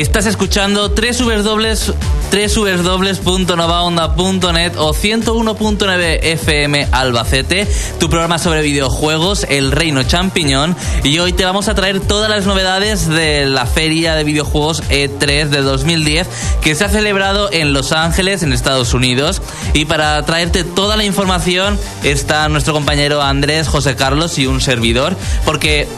Estás escuchando www.novaonda.net o 101.9 FM Albacete, tu programa sobre videojuegos, El Reino Champiñón. Y hoy te vamos a traer todas las novedades de la feria de videojuegos E3 de 2010 que se ha celebrado en Los Ángeles, en Estados Unidos. Y para traerte toda la información está nuestro compañero Andrés, José Carlos y un servidor, porque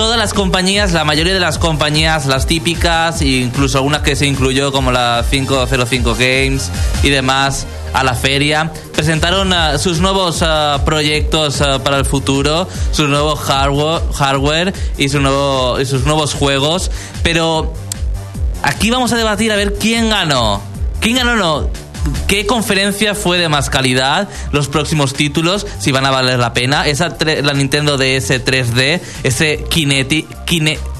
todas las compañías, la mayoría de las compañías, las típicas, incluso algunas que se incluyó como la 505 Games y demás a la feria, presentaron uh, sus nuevos uh, proyectos uh, para el futuro, su nuevo hardware, hardware y, su nuevo, y sus nuevos juegos, pero aquí vamos a debatir a ver quién ganó. ¿Quién ganó no? ¿Qué conferencia fue de más calidad? Los próximos títulos, si van a valer la pena. Esa la Nintendo DS 3D, ese Kinect,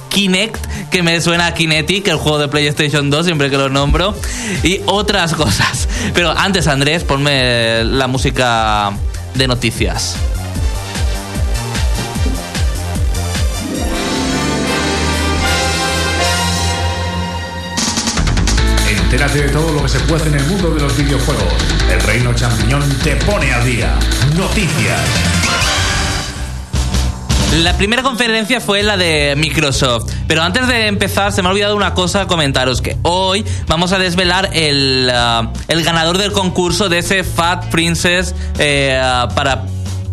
Kinect, que me suena a Kinetic, el juego de PlayStation 2, siempre que lo nombro, y otras cosas. Pero antes, Andrés, ponme la música de noticias. Entérate de todo lo que se puede en el mundo de los videojuegos. El Reino Champiñón te pone al día. Noticias. La primera conferencia fue la de Microsoft. Pero antes de empezar, se me ha olvidado una cosa comentaros: que hoy vamos a desvelar el, uh, el ganador del concurso de ese Fat Princess eh, uh, para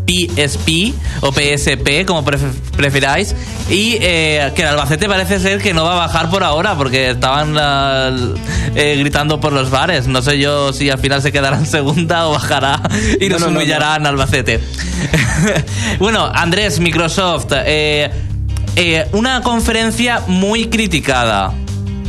PSP o PSP, como preferáis. Y eh, que el Albacete parece ser que no va a bajar por ahora porque estaban eh, gritando por los bares. No sé yo si al final se quedará en segunda o bajará y nos humillará en Albacete. bueno, Andrés, Microsoft. Eh, una conferencia muy criticada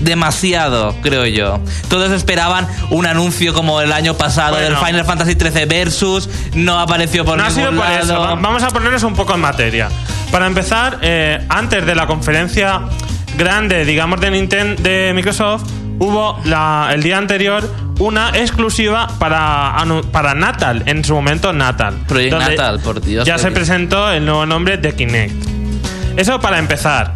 demasiado, creo yo. Todos esperaban un anuncio como el año pasado del Final Fantasy XIII Versus, no apareció por no ningún ha sido por Eso. Vamos a ponernos un poco en materia. Para empezar, eh, antes de la conferencia grande, digamos, de Nintendo, de Microsoft, hubo la, el día anterior una exclusiva para, para Natal, en su momento Natal. Project Natal, por Dios. Ya se presentó el nuevo nombre de Kinect. Eso para empezar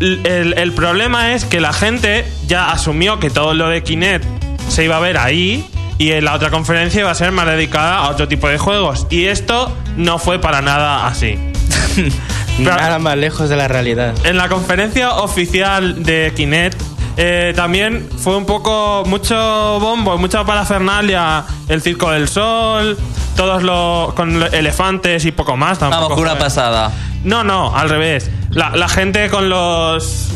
el, problema es que la gente ya asumió que todo lo de Kinect se iba a ver ahí y en la otra conferencia iba a ser más dedicada a otro tipo de juegos. Y esto no fue para nada así. nada más lejos de la realidad. En la conferencia oficial de Kinect eh, también fue un poco mucho bombo, mucha parafernalia, el Circo del Sol, todos los con elefantes y poco más. Tampoco Vamos, una pasada. No, no, al revés. La, gente con los.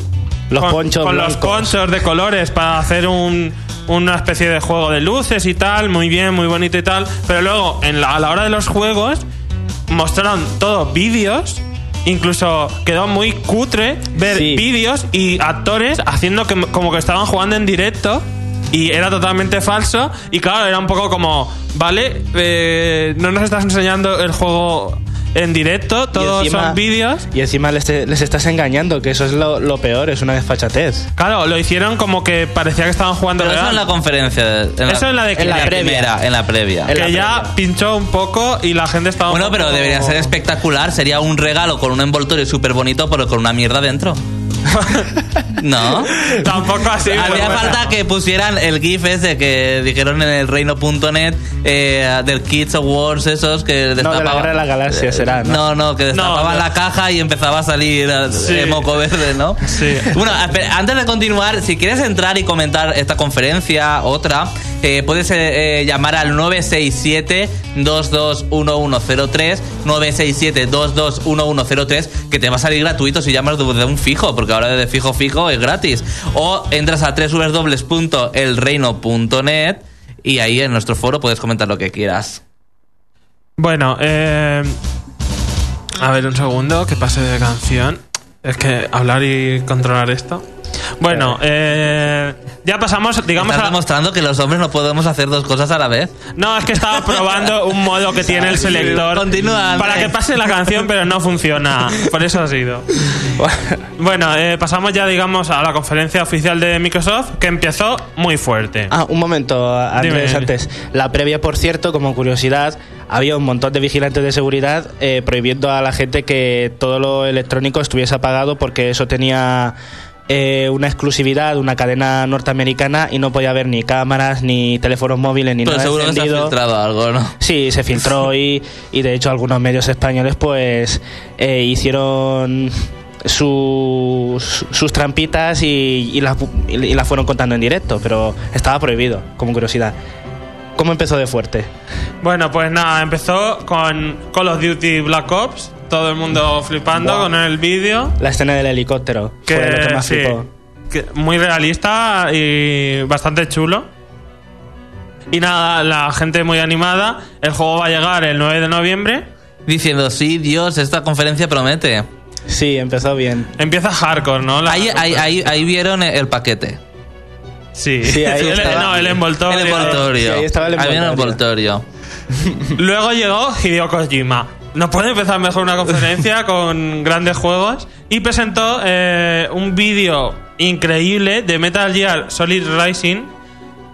Los ponchos. Con los ponchos de colores para hacer un, una especie de juego de luces y tal. Muy bien, muy bonito y tal. Pero luego, en a la hora de los juegos, mostraron todos vídeos. Incluso quedó muy cutre ver vídeos y actores haciendo que, como que estaban jugando en directo y era totalmente falso. Y claro, era un poco como, vale, eh, no nos estás enseñando el juego en directo, todos son vídeos. Y encima les, estás engañando, que eso es lo, peor, es una desfachatez. Claro, lo hicieron como que parecía que estaban jugando Pero eso en la conferencia. eso en la de en la, primera, en la previa. Que ya pinchó un poco y la gente estaba. Bueno, pero debería ser espectacular. Sería un regalo con un envoltorio súper bonito, pero con una mierda dentro. no. Tampoco así. Había falta que pusieran el GIF ese que dijeron en el reino.net eh, del Kids Awards, esos que destapaban. No, de la, la galaxia será, ¿no? No, que destapaban la caja y empezaba a salir eh, moco verde, ¿no? Sí. Bueno, antes de continuar, si quieres entrar y comentar esta conferencia, otra, eh, puedes eh, llamar al 967-221103, 967-221103, que te va a salir gratuito si llamas de un fijo, porque ahora de fijo fijo es gratis. O entras a www.elreino.net y ahí en nuestro foro puedes comentar lo que quieras. Bueno, eh, a ver un segundo, que pase de canción. Es que hablar y controlar esto. Bueno, eh, ya pasamos, digamos. ¿Estás demostrando que los hombres no podemos hacer dos cosas a la vez? No, es que estaba probando un modo que tiene el selector. Continúa. Para que pase la canción, pero no funciona. Por eso ha sido. Bueno, eh, pasamos ya, digamos, a la conferencia oficial de Microsoft, que empezó muy fuerte. Ah, un momento, Andrés, antes. La previa, por cierto, como curiosidad, había un montón de vigilantes de seguridad eh, prohibiendo a la gente que todo lo electrónico estuviese apagado porque eso tenía eh, una exclusividad, una cadena norteamericana y no podía haber ni cámaras, ni teléfonos móviles, ni Pero nada seguro que se ha filtrado algo, ¿no? Sí, se filtró y, y de hecho algunos medios españoles pues eh, hicieron sus, sus trampitas y, y las, y las fueron contando en directo, pero estaba prohibido, como curiosidad. ¿Cómo empezó de fuerte? Bueno, pues nada, empezó con Call of Duty Black Ops. Todo el mundo flipando Wow. con el vídeo. La escena del helicóptero Que, fue lo que más sí, flipó. que muy realista y bastante chulo. Y nada, la gente muy animada. El juego va a llegar el 9 de noviembre. Diciendo, sí, Dios, esta conferencia promete. Sí, empezó bien. Empieza hardcore, ¿no? La- Ahí, ahí, ahí, ahí vieron el paquete. Sí, Sí, ahí El- estaba. no, el envoltorio. El envoltorio. Sí, ahí estaba el Ahí viene el envoltorio. envoltorio. Luego llegó Hideo Kojima. No puede empezar mejor una conferencia con grandes juegos. Y presentó eh, un vídeo increíble de Metal Gear Solid Rising.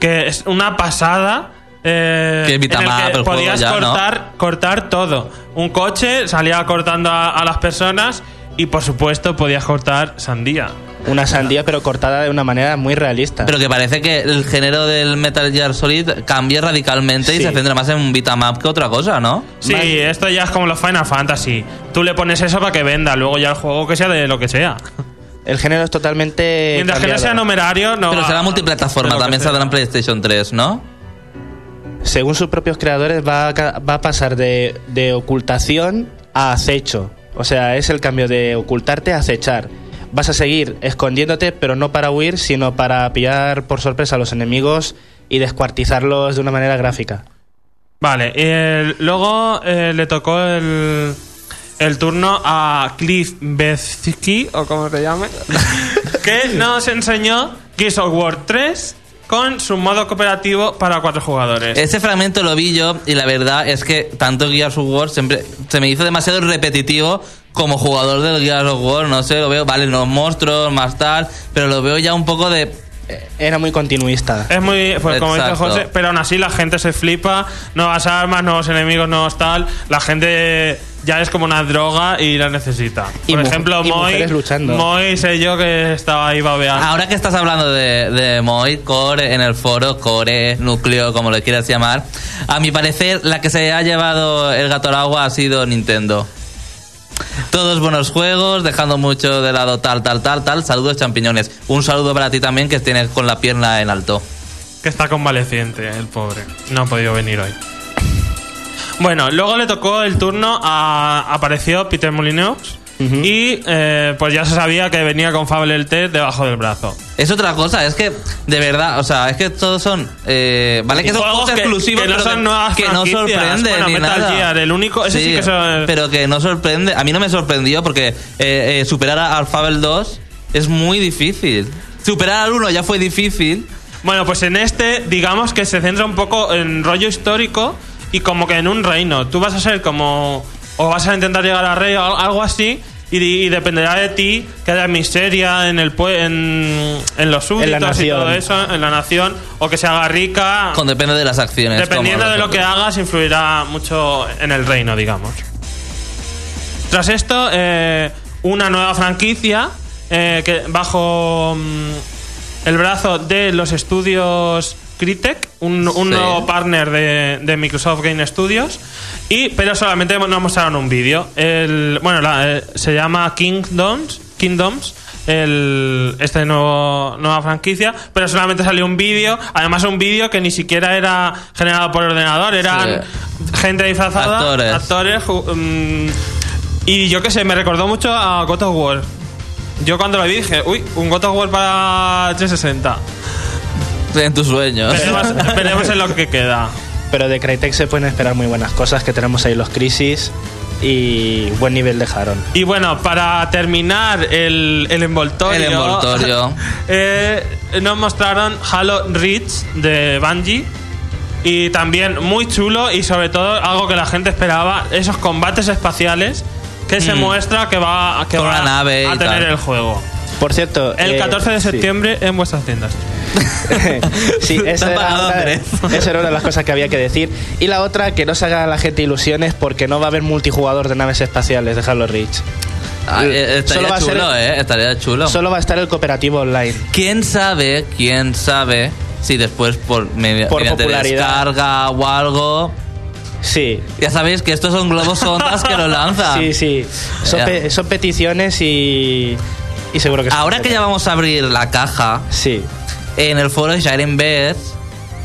Que es una pasada. eh, Que en el que podías ya, ¿no? cortar, cortar todo. Un coche salía cortando a, a las personas. Y por supuesto podías cortar sandía. Una sandía pero cortada de una manera muy realista. Pero que parece que el género del Metal Gear Solid cambia radicalmente y se centra más en un beat'em up que otra cosa, ¿no? Sí, esto ya es como los Final Fantasy. Tú le pones eso para que venda, luego ya el juego que sea de lo que sea. El género es totalmente. Mientras que no sea numerario, no. Pero va- será multiplataforma, también saldrá en PlayStation 3, ¿no? Según sus propios creadores, va a, va a pasar de, de ocultación a acecho. O sea, es el cambio de ocultarte a acechar. Vas a seguir escondiéndote, pero no para huir, sino para pillar por sorpresa a los enemigos y descuartizarlos de una manera gráfica. Vale, eh, luego le tocó el, el turno a Cliff Bezki, o como se llame, que nos enseñó Gears of War 3 con su modo cooperativo para cuatro jugadores. Ese fragmento lo vi yo y la verdad es que tanto Gears of War siempre se me hizo demasiado repetitivo como jugador del Gears of War. No sé, lo veo, vale, los monstruos, más tal, pero lo veo ya un poco de... Era muy continuista. Es muy, pues como dice. José, pero aún así la gente se flipa, nuevas armas, nuevos enemigos, nuevos tal, la gente ya es como una droga y la necesita. Y Por ejemplo, y Moy, luchando. Moy sé yo que estaba ahí babeando. Ahora que estás hablando de, de Moy, Core en el foro, Core, núcleo, como le quieras llamar, a mi parecer la que se ha llevado el gato al agua ha sido Nintendo. Todos buenos juegos, dejando mucho de lado tal, tal, tal, tal. Saludos champiñones. Un saludo para ti también que tienes con la pierna en alto. Que está convaleciente, el pobre. No ha podido venir hoy. Bueno, luego le tocó el turno a. Apareció Peter Molyneux. Y eh, pues ya se sabía que venía con Fable el T debajo del brazo. Es otra cosa, es que, de verdad, o sea, es que todos son. eh, vale, que son Juegos juegos que- exclusivos, que no pero son nuevas que no sorprende Bueno, ni Metal nada. Gear, el único- ese sí que son- Pero que no sorprende. A mí no me sorprendió porque eh, eh, superar a- al Fable 2 es muy difícil. Superar al 1 ya fue difícil. Bueno, pues en este, digamos que se centra un poco en rollo histórico y como que en un reino. Tú vas a ser como. O vas a intentar llegar al rey o algo así. Y, y dependerá de ti que haya miseria en el pue- en, en los súbditos y todo eso, en la nación, o que se haga rica. Con depende de las acciones. Dependiendo de lo que hagas, influirá mucho en el reino, digamos. Tras esto, eh, una nueva franquicia eh, que bajo mm, el brazo de los estudios Crytek, un, un Sí. nuevo partner de, de Microsoft Game Studios, y, pero solamente nos mostraron un vídeo. El- Bueno, la- eh, se llama Kingdoms, Kingdoms el, este nuevo nueva franquicia, pero solamente salió un vídeo, además un vídeo que ni siquiera era generado por ordenador, eran gente disfrazada, Actores. mm, y yo qué sé, me recordó mucho a God of War. Yo cuando lo vi dije, uy, un God of War para 360. En tus sueños. Veremos, veremos en lo que queda. Pero de Crytek se pueden esperar muy buenas cosas, que tenemos ahí los Crisis y buen nivel dejaron. Y bueno, para terminar el, el envoltorio, El envoltorio. eh, nos mostraron Halo Reach de Bungie. Y también muy chulo y sobre todo algo que la gente esperaba, esos combates espaciales que se Mm. muestra que va, que va la nave a tener tal. el juego. Por cierto... El eh, 14 de sí. septiembre en vuestras tiendas. sí, esa era, pagado, una, Andrés. esa era una de las cosas que había que decir. Y la otra, que no se haga a la gente ilusiones porque no va a haber multijugador de naves espaciales de Halo Reach. Ah, eh, Solo estaría va a ser- chulo, ¿eh? Estaría chulo. Solo va a estar el cooperativo online. ¿Quién sabe, quién sabe si después por, media- Por mediante popularidad. descarga o algo... Sí. Ya sabéis que estos son globos sondas que lo lanzan. Sí, sí. Son, pe- son peticiones y. Y seguro que Ahora que ya vamos a abrir la caja, Sí. en el foro de Sharon Beth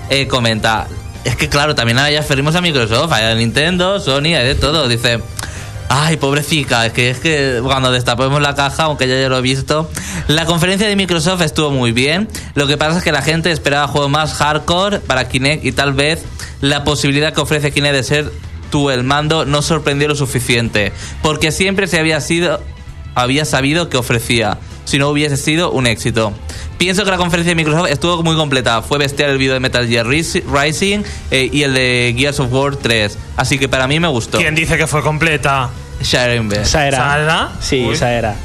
eh, comenta... Es que claro, también hay referimos a Microsoft, a Nintendo, Sony, hay de todo. Dice... Ay, pobrecita, es que es que cuando destapemos la caja, aunque ya, ya lo he visto, la conferencia de Microsoft estuvo muy bien. Lo que pasa es que la gente esperaba juegos más hardcore para Kinect y tal vez la posibilidad que ofrece Kinect de ser tú el mando no sorprendió lo suficiente, porque siempre se había sido había sabido que ofrecía, si no hubiese sido un éxito. Pienso que la conferencia de Microsoft estuvo muy completa. Fue bestial el vídeo de Metal Gear Ris- Rising eh, y el de Gears of War 3. Así que para mí me gustó. ¿Quién dice que fue completa? Sharon Beth. Esa era. ¿Esa era? Sí, Uy. esa era.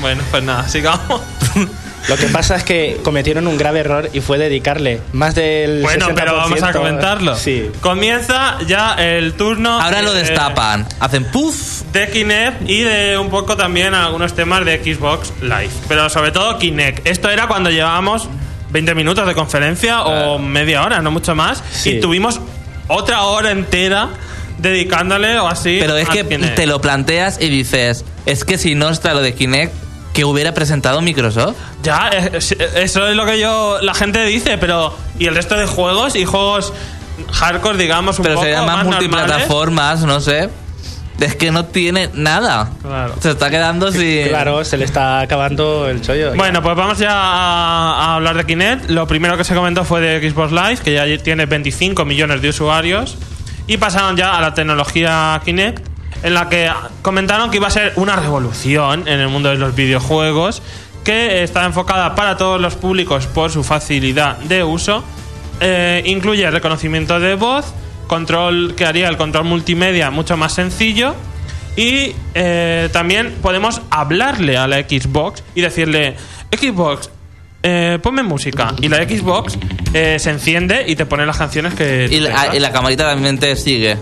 Bueno, pues nada, sigamos. Lo que pasa es que cometieron un grave error y fue dedicarle más del. Bueno, 60%. pero vamos a comentarlo. Sí. Comienza ya el turno. Ahora lo eh, destapan. Hacen puff. De Kinect y de un poco también algunos temas de Xbox Live. Pero sobre todo Kinect. Esto era cuando llevábamos 20 minutos de conferencia o media hora, no mucho más. Sí. Y tuvimos otra hora entera dedicándole o así. Pero es que Kinect. te lo planteas y dices, es que si no está lo de Kinect, que hubiera presentado Microsoft? Ya, es- es- eso es lo que yo. La gente dice, pero. ¿Y el resto de juegos? Y juegos hardcore, digamos, un Pero poco serían más, normales? multiplataformas, no sé. Es que no tiene nada. Claro. Se está quedando sin... Claro, se le está acabando el chollo. Bueno, pues vamos ya a, a hablar de Kinect. Lo primero que se comentó fue de Xbox Live, que ya tiene 25 millones de usuarios. Y pasaron ya a la tecnología Kinect, en la que comentaron que iba a ser una revolución en el mundo de los videojuegos, que está enfocada para todos los públicos por su facilidad de uso. Eh, incluye reconocimiento de voz, control que haría el control multimedia mucho más sencillo. Y eh, también podemos hablarle a la Xbox y decirle, Xbox, eh, ponme música. Y la Xbox eh, se enciende y te pone las canciones que... Y la, y la camarita también te sigue.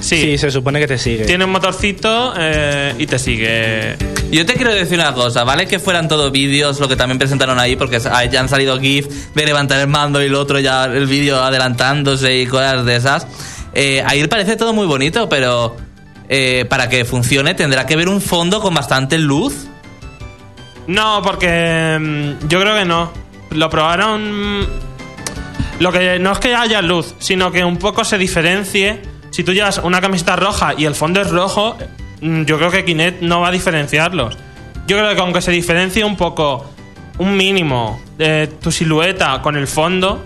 Sí, Sí, se supone que te sigue. tiene un motorcito eh, y te sigue. Yo te quiero decir una cosa, ¿vale? Que fueran todos vídeos, lo que también presentaron ahí, porque ya han salido GIF de levantar el mando y el otro ya el vídeo adelantándose y cosas de esas. Eh, ahí parece todo muy bonito, pero eh, para que funcione tendrá que ver un fondo con bastante luz. No, porque mm, yo creo que no. Lo probaron... mm, Lo que no es que haya luz, sino que un poco se diferencie. Si tú llevas una camiseta roja y el fondo es rojo, mm, yo creo que Kinect no va a diferenciarlos. Yo creo que aunque se diferencie un poco, un mínimo, de tu silueta con el fondo,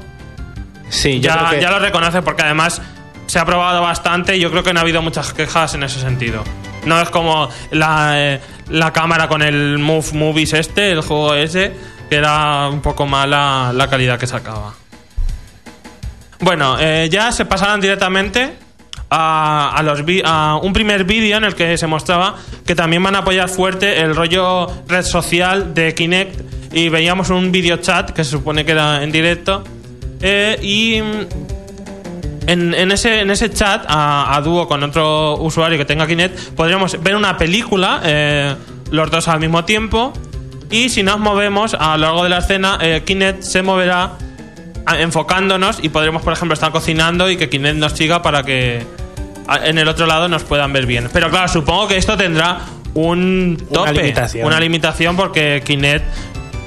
Sí, yo ya, creo que- ya lo reconoce porque además se ha probado bastante y yo creo que no ha habido muchas quejas en ese sentido. No es como la, eh, la cámara con el Move Movies este, el juego ese, que era un poco mala la calidad que sacaba. Bueno, eh, ya se pasaron directamente a, a los a un primer vídeo en el que se mostraba que también van a apoyar fuerte el rollo red social de Kinect y veíamos un video chat que se supone que era en directo eh, y en, ese, en ese chat a, dúo con otro usuario que tenga Kinect podríamos ver una película eh, los dos al mismo tiempo y si nos movemos a lo largo de la escena eh, Kinect se moverá enfocándonos y podremos, por ejemplo, estar cocinando y que Kinect nos siga para que en el otro lado nos puedan ver bien. Pero claro, supongo que esto tendrá un tope, limitación. una limitación porque Kinect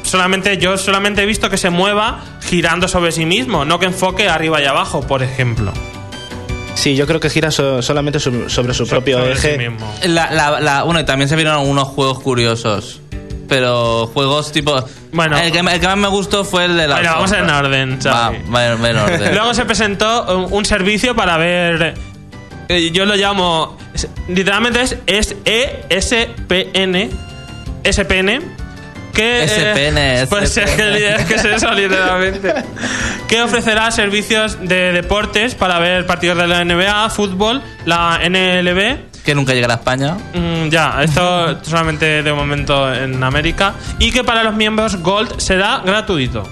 solamente yo solamente he visto que se mueva girando sobre sí mismo, no que enfoque arriba y abajo, por ejemplo. Sí, yo creo que gira so- solamente su- sobre su propio Sobre sí eje. mismo. La, la- la- bueno, y también se vieron algunos juegos curiosos. Pero juegos tipo... Bueno. el que, el que más me gustó fue el de la... Bueno, vamos en orden, Va, va en- va en orden. Luego se presentó un, un servicio para ver. Eh, yo lo llamo. Literalmente es, es ESPN. SPN. Que, eh, SPN, pues es SPN. que, es que es eso, literalmente. que ofrecerá servicios de deportes para ver partidos de la NBA, fútbol, la NLB. que nunca llegará a España. Mm, ya, esto solamente de momento en América. Y que para los miembros Gold será gratuito.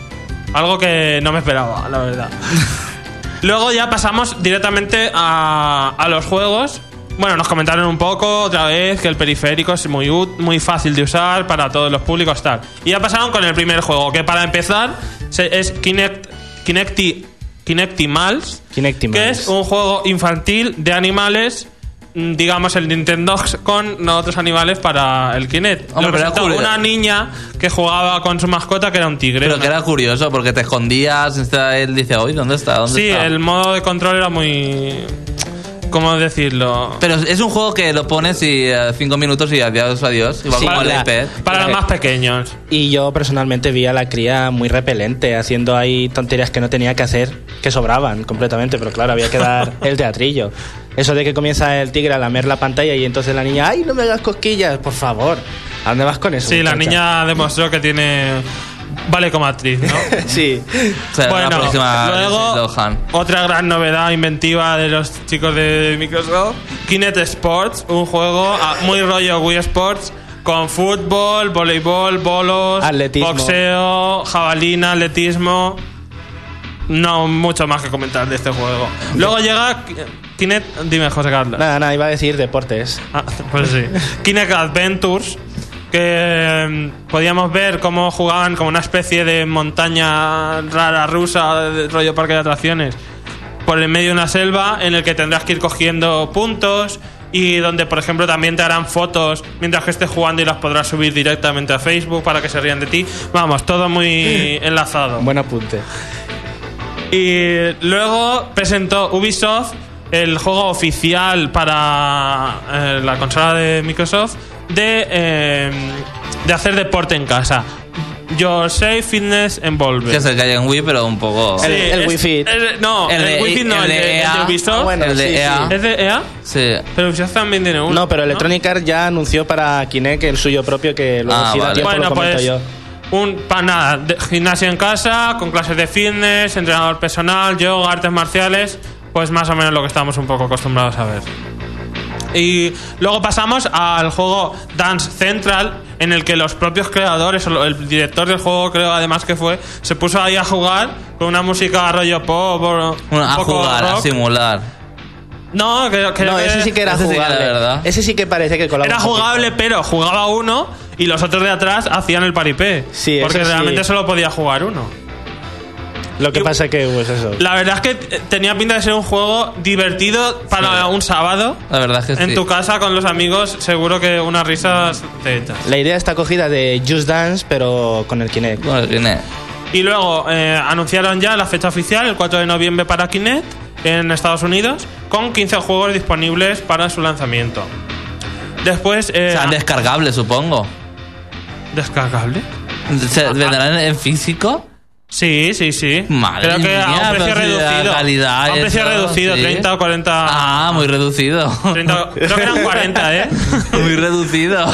Algo que no me esperaba, la verdad. Luego ya pasamos directamente a, a los juegos. Bueno, nos comentaron un poco otra vez que el periférico es muy, muy fácil de usar para todos los públicos tal. Y ya pasaron con el primer juego, que para empezar se- es Kinect, Kinecti, Kinectimals, Kinectimals. que es un juego infantil de animales, digamos el Nintendo con otros animales para el Kinect. Hombre, Lo pero era una niña que jugaba con su mascota que era un tigre. Pero ¿no? que era curioso porque te escondías. Él dice, oye, ¿dónde está? ¿Dónde Sí, está?". el modo de control era muy... ¿Cómo decirlo? Pero es un juego que lo pones y eh, cinco minutos y adiós, adiós. Igual Sí, como el la- iPad. Para los más pequeños. Y yo personalmente vi a la cría muy repelente, haciendo ahí tonterías que no tenía que hacer, que sobraban completamente, pero claro, había que dar el teatrillo. Eso de que comienza el tigre a lamer la pantalla y entonces la niña, ¡ay, no me hagas cosquillas, por favor! ¿A dónde vas con eso? Sí, la muchacha? niña demostró que tiene... Vale como actriz, ¿no? sí. Bueno, próxima luego otra gran novedad inventiva de los chicos de Microsoft, Kinect Sports, un juego ah, muy rollo Wii Sports con fútbol, voleibol, bolos, Atletismo. boxeo, jabalina, atletismo. No mucho más que comentar de este juego. Luego llega Ki- Kinect, dime José Carlos. Nada, nada, iba a decir deportes. Ah, pues sí. Kinect Adventures, que mm, podíamos ver cómo jugaban como una especie de montaña rara rusa, de rollo parque de atracciones, por el medio de una selva en el que tendrás que ir cogiendo puntos y donde, por ejemplo, también te harán fotos mientras que estés jugando y las podrás subir directamente a Facebook para que se rían de ti. Vamos, todo muy enlazado. Buen apunte. Y luego presentó Ubisoft el juego oficial para eh, la consola de Microsoft de, eh, de hacer deporte en casa. Your Safe Fitness Envolved. Que es el que hay en Wii, pero un poco. El- el Wii Fit. el- no, El el, Wii Fit no, el el, de de, el de EA. Ubisoft. Ah, bueno, el de sí, EA. ¿Es de EA? Sí. Pero Ubisoft también tiene uno. No, pero Electronic Arts ya anunció para Kinect el suyo propio, que luego Ah, si da vale. tiempo Bueno, lo pues yo. un para nada, de- gimnasia en casa, con clases de fitness, entrenador personal, yoga, artes marciales, pues más o menos lo que estamos un poco acostumbrados a ver. Y luego pasamos al juego Dance Central, en el que los propios creadores, o el director del juego creo además que fue, se puso ahí a jugar con una música rollo pop, o a poco jugar, a simular. No, creo, creo No, que ese sí que era ese sí que era jugable. de verdad. Ese sí que parece que colaba era jugable, pero jugaba uno y los otros de atrás hacían el paripé. Sí, porque sí. realmente solo podía jugar uno. Lo que Y- pasa que, pues eso. La verdad es que tenía pinta de ser un juego divertido para Sí. un sábado. La verdad es que En sí. tu casa con los amigos, seguro que unas risas te echas. La idea está cogida de Just Dance, pero con el Kinect. Bueno, tiene- Y luego eh, anunciaron ya la fecha oficial, el 4 de noviembre para Kinect, en Estados Unidos, con 15 juegos disponibles para su lanzamiento. Después, eh, Serán descargables, supongo. ¿descargable? ¿Se vendrán en físico? Sí, sí, sí. Madre Creo que a mía, un precio reducido. calidad a un precio eso, reducido, sí. 30 o 40. Ah, muy reducido. 30 creo que eran 40, ¿eh? Muy reducido.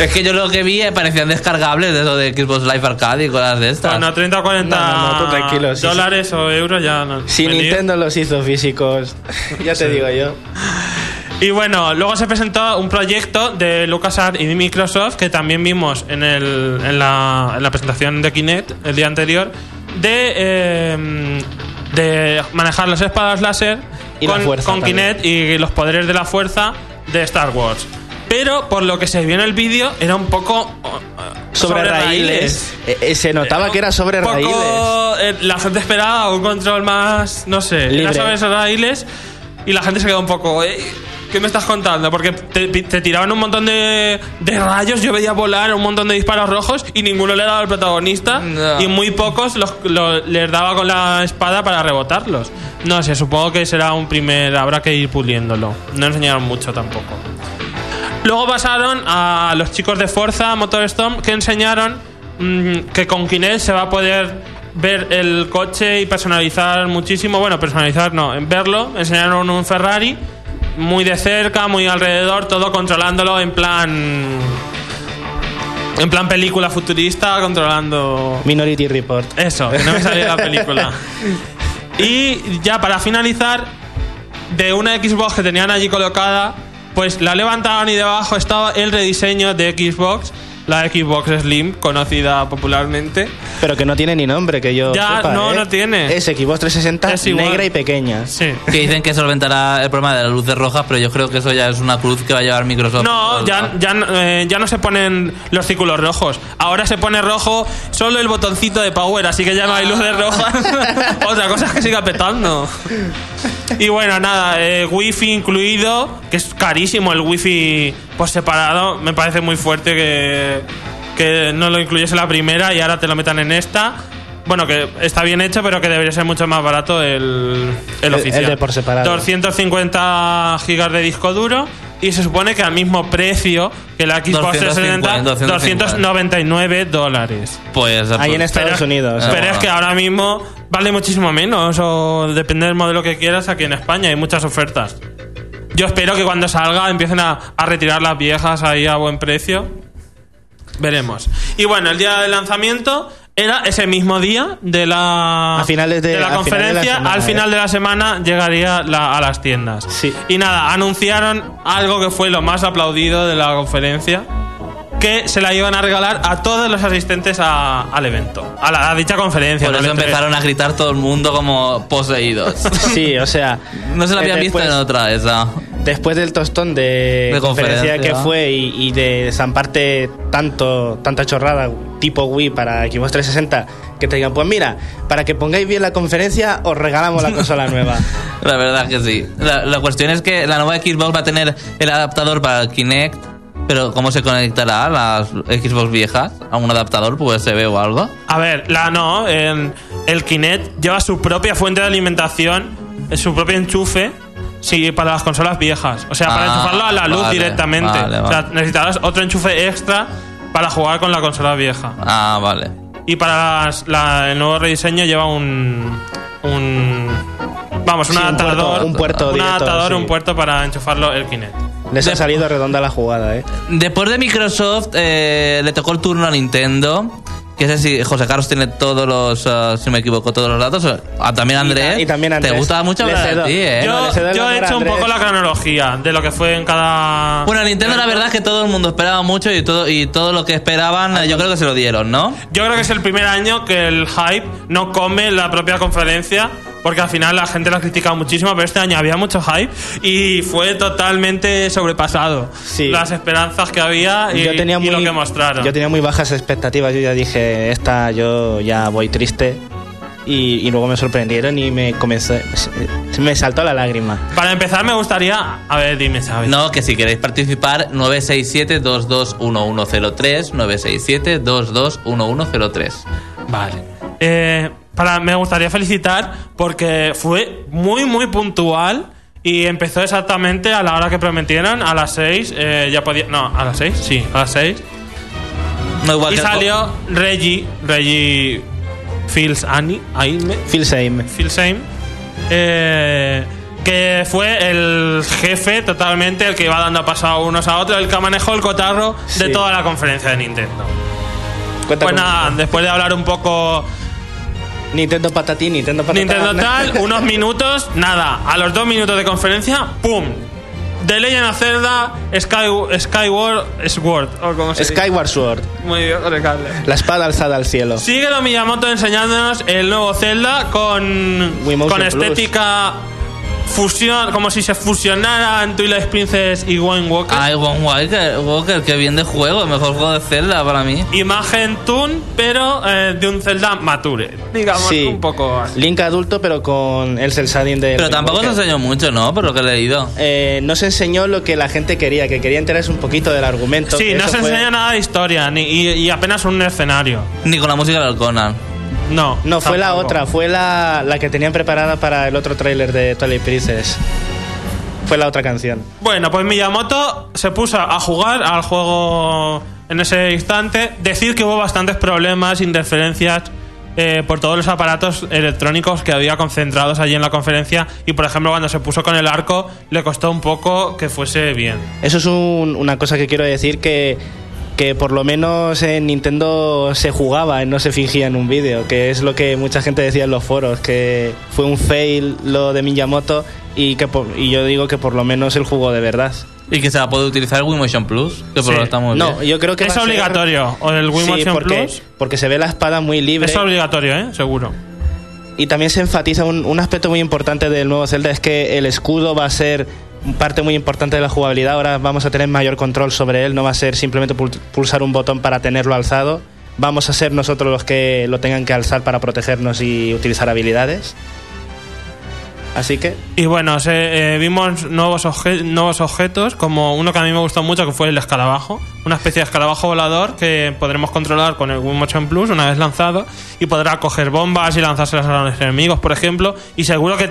es que yo lo que vi eh, parecían descargables de eso de Xbox Live Arcade y cosas de estas. Bueno, 30 o 40 No, no, no, tranquilo, sí, sí. dólares o euros ya no. Si. Nintendo los hizo físicos, ya te digo yo. Y bueno, luego se presentó un proyecto de LucasArts y de Microsoft que también vimos en, el, en, la, en la presentación de Kinect el día anterior de, eh, de manejar las espadas láser Y la con, también. Kinect y los poderes de la fuerza de Star Wars. Pero por lo que se vio en el vídeo era un poco eh, Sobre, raíles. Eh, eh, se notaba que era sobre poco, raíles. eh, la gente esperaba un control más, no sé, Libre. era sobre raíles y la gente se quedó un poco, "Ey, ¿qué me estás contando? Porque te, te tiraban un montón de, de rayos, yo veía volar un montón de disparos rojos y ninguno le daba al protagonista No. y muy pocos los, los- les daba con la espada para rebotarlos. No sé, supongo que será un primer, habrá que ir puliéndolo. No enseñaron mucho tampoco. Luego pasaron a los chicos de Forza Motorstorm que enseñaron mm, que con Kinect se va a poder ver el coche y personalizar muchísimo. Bueno, personalizar no, en verlo. Enseñaron un Ferrari muy de cerca, muy alrededor, todo controlándolo en plan. En plan película futurista, controlando. Minority Report. Eso, que no me salía la película. Y ya para finalizar, de una Xbox que tenían allí colocada, pues la levantaban y debajo estaba el rediseño de Xbox la Xbox Slim, conocida popularmente. Pero que no tiene ni nombre, que yo. Ya, sepa, no, ¿eh? no tiene. Es Xbox 360 Es negra y pequeña. Sí. Que dicen que solventará el problema de las luces rojas, pero yo creo que eso ya es una cruz que va a llevar Microsoft. No, ya, ya, eh, ya no se ponen los círculos rojos. Ahora se pone rojo solo el botoncito de power, así que ya no hay luces rojas. Otra cosa es que siga petando. Y bueno, nada, eh, wifi incluido, que es carísimo el wifi por separado. Me parece muy fuerte que, que no lo incluyese la primera y ahora te lo metan en esta. Bueno, que está bien hecho, pero que debería ser mucho más barato el, el El- oficial. el de por separado. 250 gigas de disco duro y se supone que al mismo precio que la Xbox 360, 250, 299 dólares. Pues. Ahí en pues, Estados Pero- Unidos. Ah, Pero bueno. es que ahora mismo vale muchísimo menos o depende del modelo que quieras aquí en España hay muchas ofertas. Yo espero que cuando salga empiecen a, a retirar las viejas ahí a buen precio. Veremos. Y bueno, el día del lanzamiento era ese mismo día de la, A finales de- la a final de la conferencia. semana, al final ¿eh? de la semana llegaría la- a las tiendas. Sí. Y nada, anunciaron algo que fue lo más aplaudido de la conferencia. Que se la iban a regalar a todos los asistentes a- al evento, a, la, a dicha conferencia. Por eso empezaron a gritar todo el mundo como poseídos. Sí, o sea. No se la habían eh, visto después- en otra esa. Después del tostón de, De conferencia, conferencia. que fue y, y de zamparte tanto, tanta chorrada tipo Wii para Xbox 360, que te digan, pues mira, para que pongáis bien la conferencia, os regalamos la consola nueva. La verdad que sí. La, la cuestión es que la nueva Xbox va a tener el adaptador para el Kinect, pero ¿cómo se conectará a las Xbox viejas? ¿A un adaptador USB o algo? A ver, la no, en- el Kinect lleva su propia fuente de alimentación, eh, su propio enchufe. Sí, para las consolas viejas. O sea, para Ah, enchufarlo a la luz vale, directamente. vale, O sea, vale. necesitarás otro enchufe extra para jugar con la consola vieja. Ah, vale. Y para las- la- el nuevo rediseño lleva un. un vamos, un Sí, un adaptador. puerto- un puerto un directo, adaptador, sí. un puerto para enchufarlo el Kinect. Les ha salido redonda la jugada, ¿eh? Después de Microsoft, eh, le tocó el turno a Nintendo. Que sé si José Carlos tiene todos los, eh, si me equivoco, todos los datos. Ah, también Andrés. y también Andrés. Te gusta mucho hablar de ti, ¿eh? Yo, yo he hecho un poco la cronología de lo que fue en cada. Bueno, Nintendo la verdad es que todo el mundo esperaba mucho y todo, y todo lo que esperaban eh, yo creo que se lo dieron, ¿no? Yo creo que es el primer año que el hype no come la propia conferencia, porque al final la gente la ha criticado muchísimo, pero este año había mucho hype y fue totalmente sobrepasado. Sí. Las esperanzas que había y, yo tenía y muy, lo que mostraron. Yo tenía muy bajas expectativas. Yo ya dije, esta yo ya voy triste. Y, y luego me sorprendieron y me comenzó. Me saltó la lágrima. Para empezar, me gustaría. A ver, dime, ¿sabes? No, que si queréis participar, 967-221103, 967-221103. Vale. Eh, para, me gustaría felicitar porque fue muy, muy puntual y empezó exactamente a la hora que prometieron, a las 6. eh, ya podía. No, a las 6, sí, a las 6. No, igual Y que- salió Reggie, Reggie Fields Annie, ahí me, Phil Same. Phil Same, eh, que fue el jefe totalmente, el que iba dando paso a unos a otros, el que manejó el cotarro de toda la conferencia de Nintendo. Cuenta Pues nada, después de hablar un poco Nintendo patatín, Nintendo patatín. Nintendo tal, unos minutos, nada, a los dos minutos de conferencia, ¡pum! The Legend of Zelda Sky, Skyward Sword, o como se dice. Skyward Sword. Muy bien, recable. La espada alzada al cielo. Sigue lo Miyamoto enseñándonos el nuevo Zelda con, Wiimotion con Plus. Fusión, como si se fusionaran Twilight Princess y Wind Walker. Ay, One Walker, Walker, qué bien de juego, el mejor juego de Zelda para mí. Imagen Toon, pero eh, de un Zelda mature. Digamos, Sí. un poco así. Link adulto, pero con el cel shading de. Pero tampoco se enseñó mucho, ¿no? Por lo que he leído. Eh, no se enseñó lo que la gente quería, que quería enterarse un poquito del argumento. Sí, no se fue- enseña nada de historia ni, y, y apenas un escenario. Ni con la música del Conan. No. No, fue la otra, fue la, la que tenían preparada para el otro tráiler de Twilight Princess. Fue la otra canción. Bueno, pues Miyamoto se puso a jugar al juego en ese instante. Decir que hubo bastantes problemas, interferencias eh, por todos los aparatos electrónicos que había concentrados allí en la conferencia. Y por ejemplo, cuando se puso con el arco, le costó un poco que fuese bien. Eso es un- una cosa que quiero decir que, que por lo menos en Nintendo se jugaba, no se fingía en un vídeo, que es lo que mucha gente decía en los foros, que fue un fail lo de Miyamoto y que por- y yo digo que por lo menos él jugó de verdad. Y que se va a poder utilizar el Wii Motion Plus, que por Sí. lo estamos No, yo creo que Es ser- obligatorio. O el Wii Sí, Motion porque, Plus. porque se ve la espada muy libre. Es obligatorio, ¿eh? Seguro. Y también se enfatiza un, un aspecto muy importante del nuevo Zelda, es que el escudo va a ser parte muy importante de la jugabilidad. Ahora vamos a tener mayor control sobre él, no va a ser simplemente pul- pulsar un botón para tenerlo alzado. Vamos a ser nosotros los que lo tengan que alzar para protegernos y utilizar habilidades. Así que, Y bueno, eh, vimos nuevos objetos, como uno que a mí me gustó mucho, que fue el escarabajo. Una especie de escarabajo volador que podremos controlar con el Wii Motion Plus una vez lanzado y podrá coger bombas y lanzárselas a los enemigos, por ejemplo. Y seguro que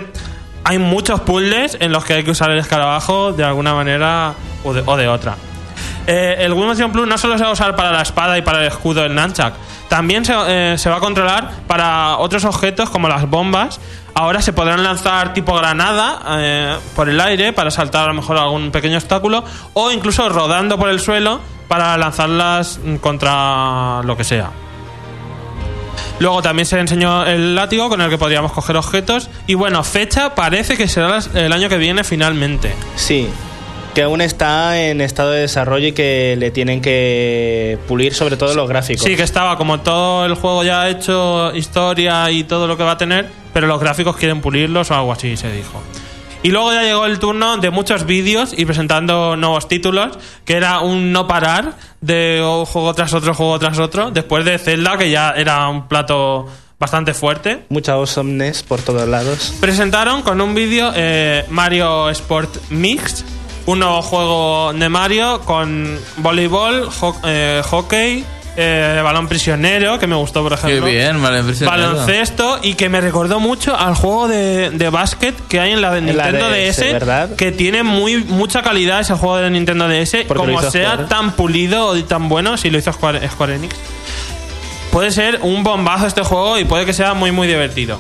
hay muchos puzzles en los que hay que usar el escarabajo de alguna manera o de, otra. Eh, el Wii Motion Plus no solo se va a usar para la espada y para el escudo del Nunchuck, también se, eh, va a controlar para otros objetos como las bombas. Ahora se podrán lanzar tipo granada eh, por el aire para saltar a lo mejor algún pequeño obstáculo o incluso rodando por el suelo para lanzarlas mm, contra lo que sea. Luego también se enseñó el látigo con el que podríamos coger objetos. Y bueno, fecha parece que será el año que viene finalmente. sí, que aún está en estado de desarrollo y que le tienen que pulir sobre todo los gráficos. Sí, que estaba como todo el juego ya hecho, historia y todo lo que va a tener, pero los gráficos quieren pulirlos o algo así, se dijo. Y luego ya llegó el turno de muchos vídeos y presentando nuevos títulos, que era un no parar de un juego tras otro, juego tras otro, después de Zelda, que ya era un plato bastante fuerte. Mucha awesomeness por todos lados. Presentaron con un vídeo eh, Mario Sport Mix, un nuevo juego de Mario con voleibol, ho- eh, hockey, eh, balón prisionero, que me gustó, por Qué ejemplo. bien, vale, impresionante. Baloncesto y que me recordó mucho al juego de, de básquet que hay en la de En la Nintendo DS, DS, ¿verdad? que tiene muy mucha calidad ese juego de Nintendo DS, Porque como sea Square. tan pulido y tan bueno, si lo hizo Square, Square Enix. Puede ser un bombazo este juego y puede que sea muy muy divertido.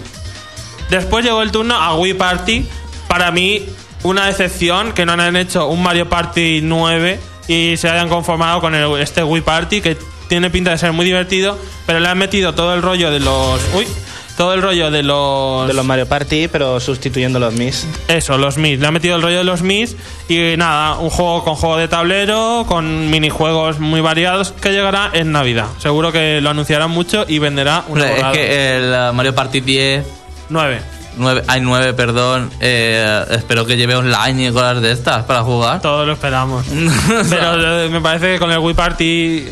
Después llegó el turno a Wii Party. Para mí, una decepción que no han hecho un Mario Party 9 y se hayan conformado con el- este Wii Party que tiene pinta de ser muy divertido, pero le han metido todo el rollo de los. Uy, todo el rollo de los. De los Mario Party, pero sustituyendo los Mis. Eso, los Mis. Le han metido el rollo de los Mis y nada, un juego con juego de tablero, con minijuegos muy variados que llegará en Navidad. Seguro que lo anunciarán mucho y venderá una es que el uh, Mario Party 10, 9. 9, hay 9, perdón, eh, espero que lleve online y cosas de estas para jugar. Todos lo esperamos. Pero me parece que con el Wii Party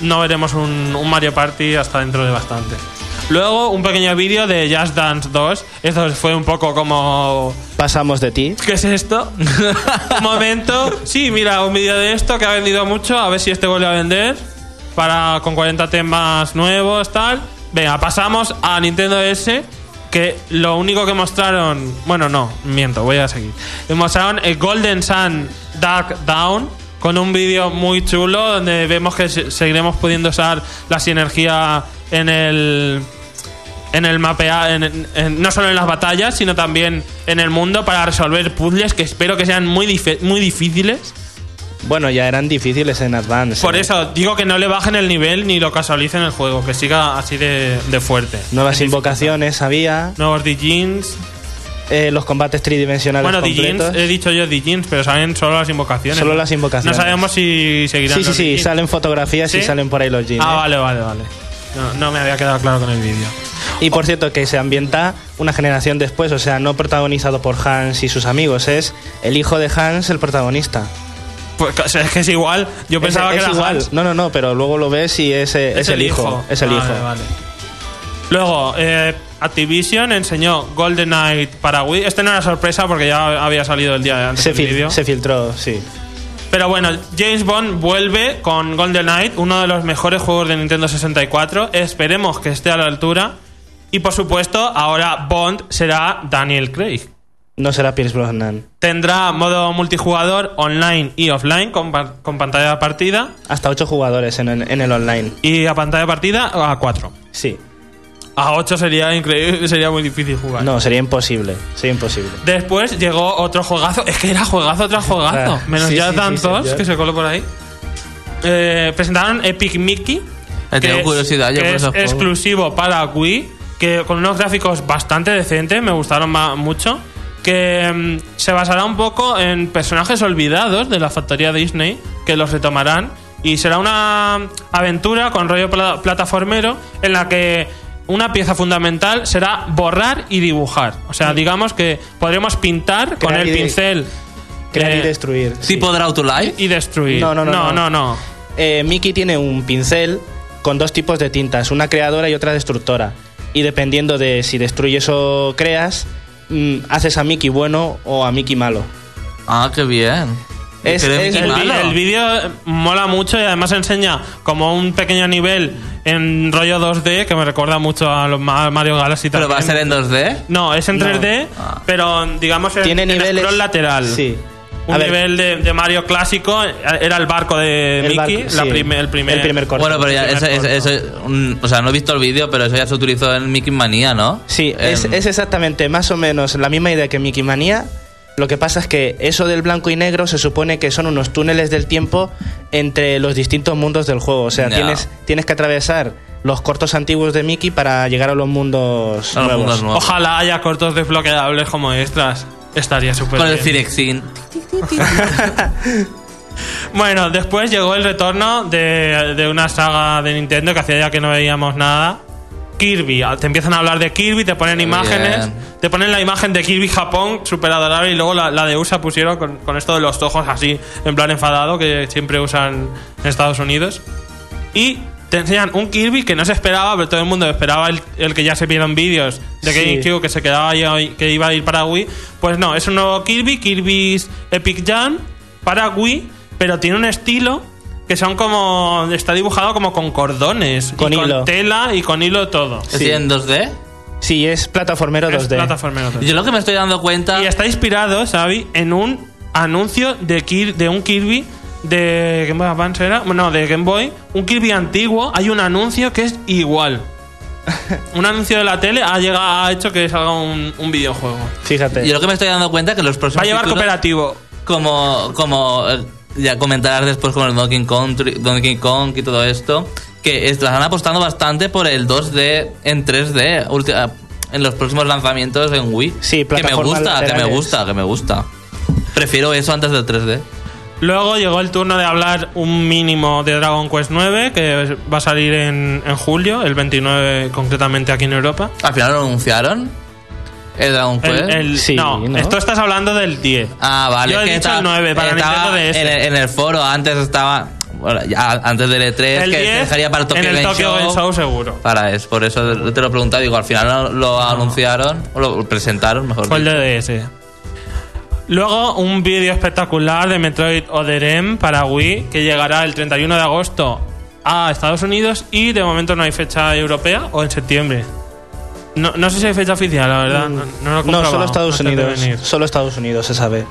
no veremos un, un Mario Party hasta dentro de bastante. Luego un pequeño vídeo de Just Dance 2. Esto fue un poco como... Pasamos de ti. ¿Qué es esto? un momento. Sí, mira, un vídeo de esto que ha vendido mucho. A ver si este vuelve a vender. Para, con 40 temas nuevos, tal. Venga, pasamos a Nintendo S. Que lo único que mostraron. Bueno, no, miento, voy a seguir. Mostraron el Golden Sun Dark Down. Con un vídeo muy chulo. Donde vemos que se- seguiremos pudiendo usar la sinergia en el en el mapea, en- no solo en las batallas, sino también en el mundo para resolver puzzles que espero que sean muy, muy difíciles. Bueno, ya eran difíciles en Advance. Por ¿eh? eso digo que no le bajen el nivel ni lo casualicen el juego, que siga así de, de fuerte. Nuevas invocaciones había. Nuevos Digins. eh, los combates tridimensionales Bueno, completos. he dicho yo Digins, pero salen solo las invocaciones. Solo las invocaciones. No sabemos si seguirán sí, sí, los sí, salen fotografías y salen por ahí los jeans. Ah, vale, vale, vale. No, no me había quedado claro con el vídeo. Y por cierto, que se ambienta una generación después, o sea, no protagonizado por Hans y sus amigos, es el hijo de Hans el protagonista. Pues es que es igual. Yo pensaba es, que era igual. Hans. No, no, no, pero luego lo ves y es, eh, es el, hijo. Es el Vale, hijo. vale. Luego, eh, Activision enseñó Golden Knight para Wii. Este no era sorpresa porque ya había salido el día de antes Se, fil- se filtró, sí. Pero bueno, James Bond vuelve con Golden Knight, uno de los mejores juegos de Nintendo 64. Esperemos que esté a la altura. Y por supuesto, ahora Bond será Daniel Craig. No será Pierce Brosnan. Tendrá modo multijugador online y offline con, pa- con pantalla de partida. Hasta ocho jugadores en el, en el online. Y a pantalla de partida a 4. Sí. A 8 sería increíble, sería muy difícil jugar. No, sería imposible. Sería imposible. Después llegó otro juegazo. Es que era juegazo tras juegazo. Ah, Menos sí, ya sí, Dance sí, 2, señor. que se coló por ahí. Eh, presentaron Epic Mickey. Eh, tengo que es- curiosidad yo que por es exclusivo para Wii. Que con unos gráficos bastante decentes. Me gustaron mucho. Que mm, se basará un poco en personajes olvidados de la factoría Disney, que los retomarán, y será una aventura con rollo pla- plataformero en la que una pieza fundamental será borrar y dibujar. O sea, digamos que podremos pintar con el pincel Crear y eh, destruir. sí. Tipo Draw to Life. y destruir. No, no, no, no. no. no. Eh, Mickey tiene un pincel con dos tipos de tintas, una creadora y otra destructora. Y dependiendo de si destruyes o creas, haces a Mickey bueno o a Mickey malo. Ah, qué bien. Es- es- El, el vídeo eh, mola mucho y además enseña como un pequeño nivel en rollo 2D que me recuerda mucho a los Ma- Mario Galaxy Pero va a ser en 2D. No, es en No. 3D, Ah. pero digamos en, Tiene en niveles. scroll lateral. Sí. Un A ver, nivel de, de Mario clásico eh, era el barco de el Mickey, barco- la sí, prime- el primer, el primer corto. Bueno, pero ya, un- o sea, no he visto el vídeo, pero eso ya se utilizó en Mickey Manía, ¿no? Sí, es, es exactamente más o menos la misma idea que Mickey Manía. Lo que pasa es que eso del blanco y negro se supone que son unos túneles del tiempo entre los distintos mundos del juego. O sea, tienes, tienes que atravesar los cortos antiguos de Mickey para llegar a los mundos A los nuevos. mundos nuevos. Ojalá haya cortos desbloqueables como extras. Estaría súper Con el bien. Firexin. Bueno, después llegó el retorno de, de una saga de Nintendo que hacía ya que no veíamos nada. Kirby. Te empiezan a hablar de Kirby, te ponen imágenes. bien. Te ponen la imagen de Kirby Japón, súper adorable, y luego la, la de USA pusieron con, con esto de los ojos así, en plan enfadado, que siempre usan en Estados Unidos. Y te enseñan un Kirby que no se esperaba, pero todo el mundo esperaba el, el que ya se vieron vídeos de Sí. GameCube que se quedaba ahí, que iba a ir para Wii. Pues no, es un nuevo Kirby, Kirby's Epic Jam para Wii, pero tiene un estilo que son como está dibujado como con cordones, Con y hilo. con tela y con hilo todo. ¿Es en 2D? Sí, es plataformero Es 2D. plataformero 2D. Yo lo que me estoy dando cuenta. Y está inspirado, Xavi, en un anuncio de, Kir- de un Kirby de Game Boy Advance era, no, de Game Boy, un Kirby antiguo, hay un anuncio que es igual. un anuncio de la tele ha llegado ha hecho que salga un, un videojuego. Fíjate. Yo lo que me estoy dando cuenta es que los Va próximos a llevar títulos, cooperativo. como como eh, ya comentarás después con el Donkey Kong, Donkey Kong y todo esto, que están apostando bastante por el 2D en 3D ulti- ah, en los próximos lanzamientos en Wii. Sí, que me gusta, que me gusta, que me gusta. Prefiero eso antes del 3D. Luego llegó el turno de hablar un mínimo de Dragon Quest 9, que va a salir en, en julio, el 29 concretamente aquí en Europa. Al final lo anunciaron. El Dragon Quest. El, el- Sí, no, ¿no? esto estás hablando del 10. Ah, vale. Yo he dicho el 9 para Nintendo DS. En el, en el foro, antes estaba. Bueno, ya antes del E3, el que se 10 dejaría para el Tokyo en el Game Tokyo Show. Game Show seguro. Para eso, por eso te lo he preguntado. Digo, al final lo, lo anunciaron, o lo presentaron, mejor Fue el dicho. Luego un vídeo espectacular de Metroid Other M para Wii que llegará el 31 de agosto a Estados Unidos y de momento no hay fecha europea o en septiembre. No, no sé si hay fecha oficial, la verdad. No, no lo no, solo Estados Unidos. Solo Estados Unidos se sabe.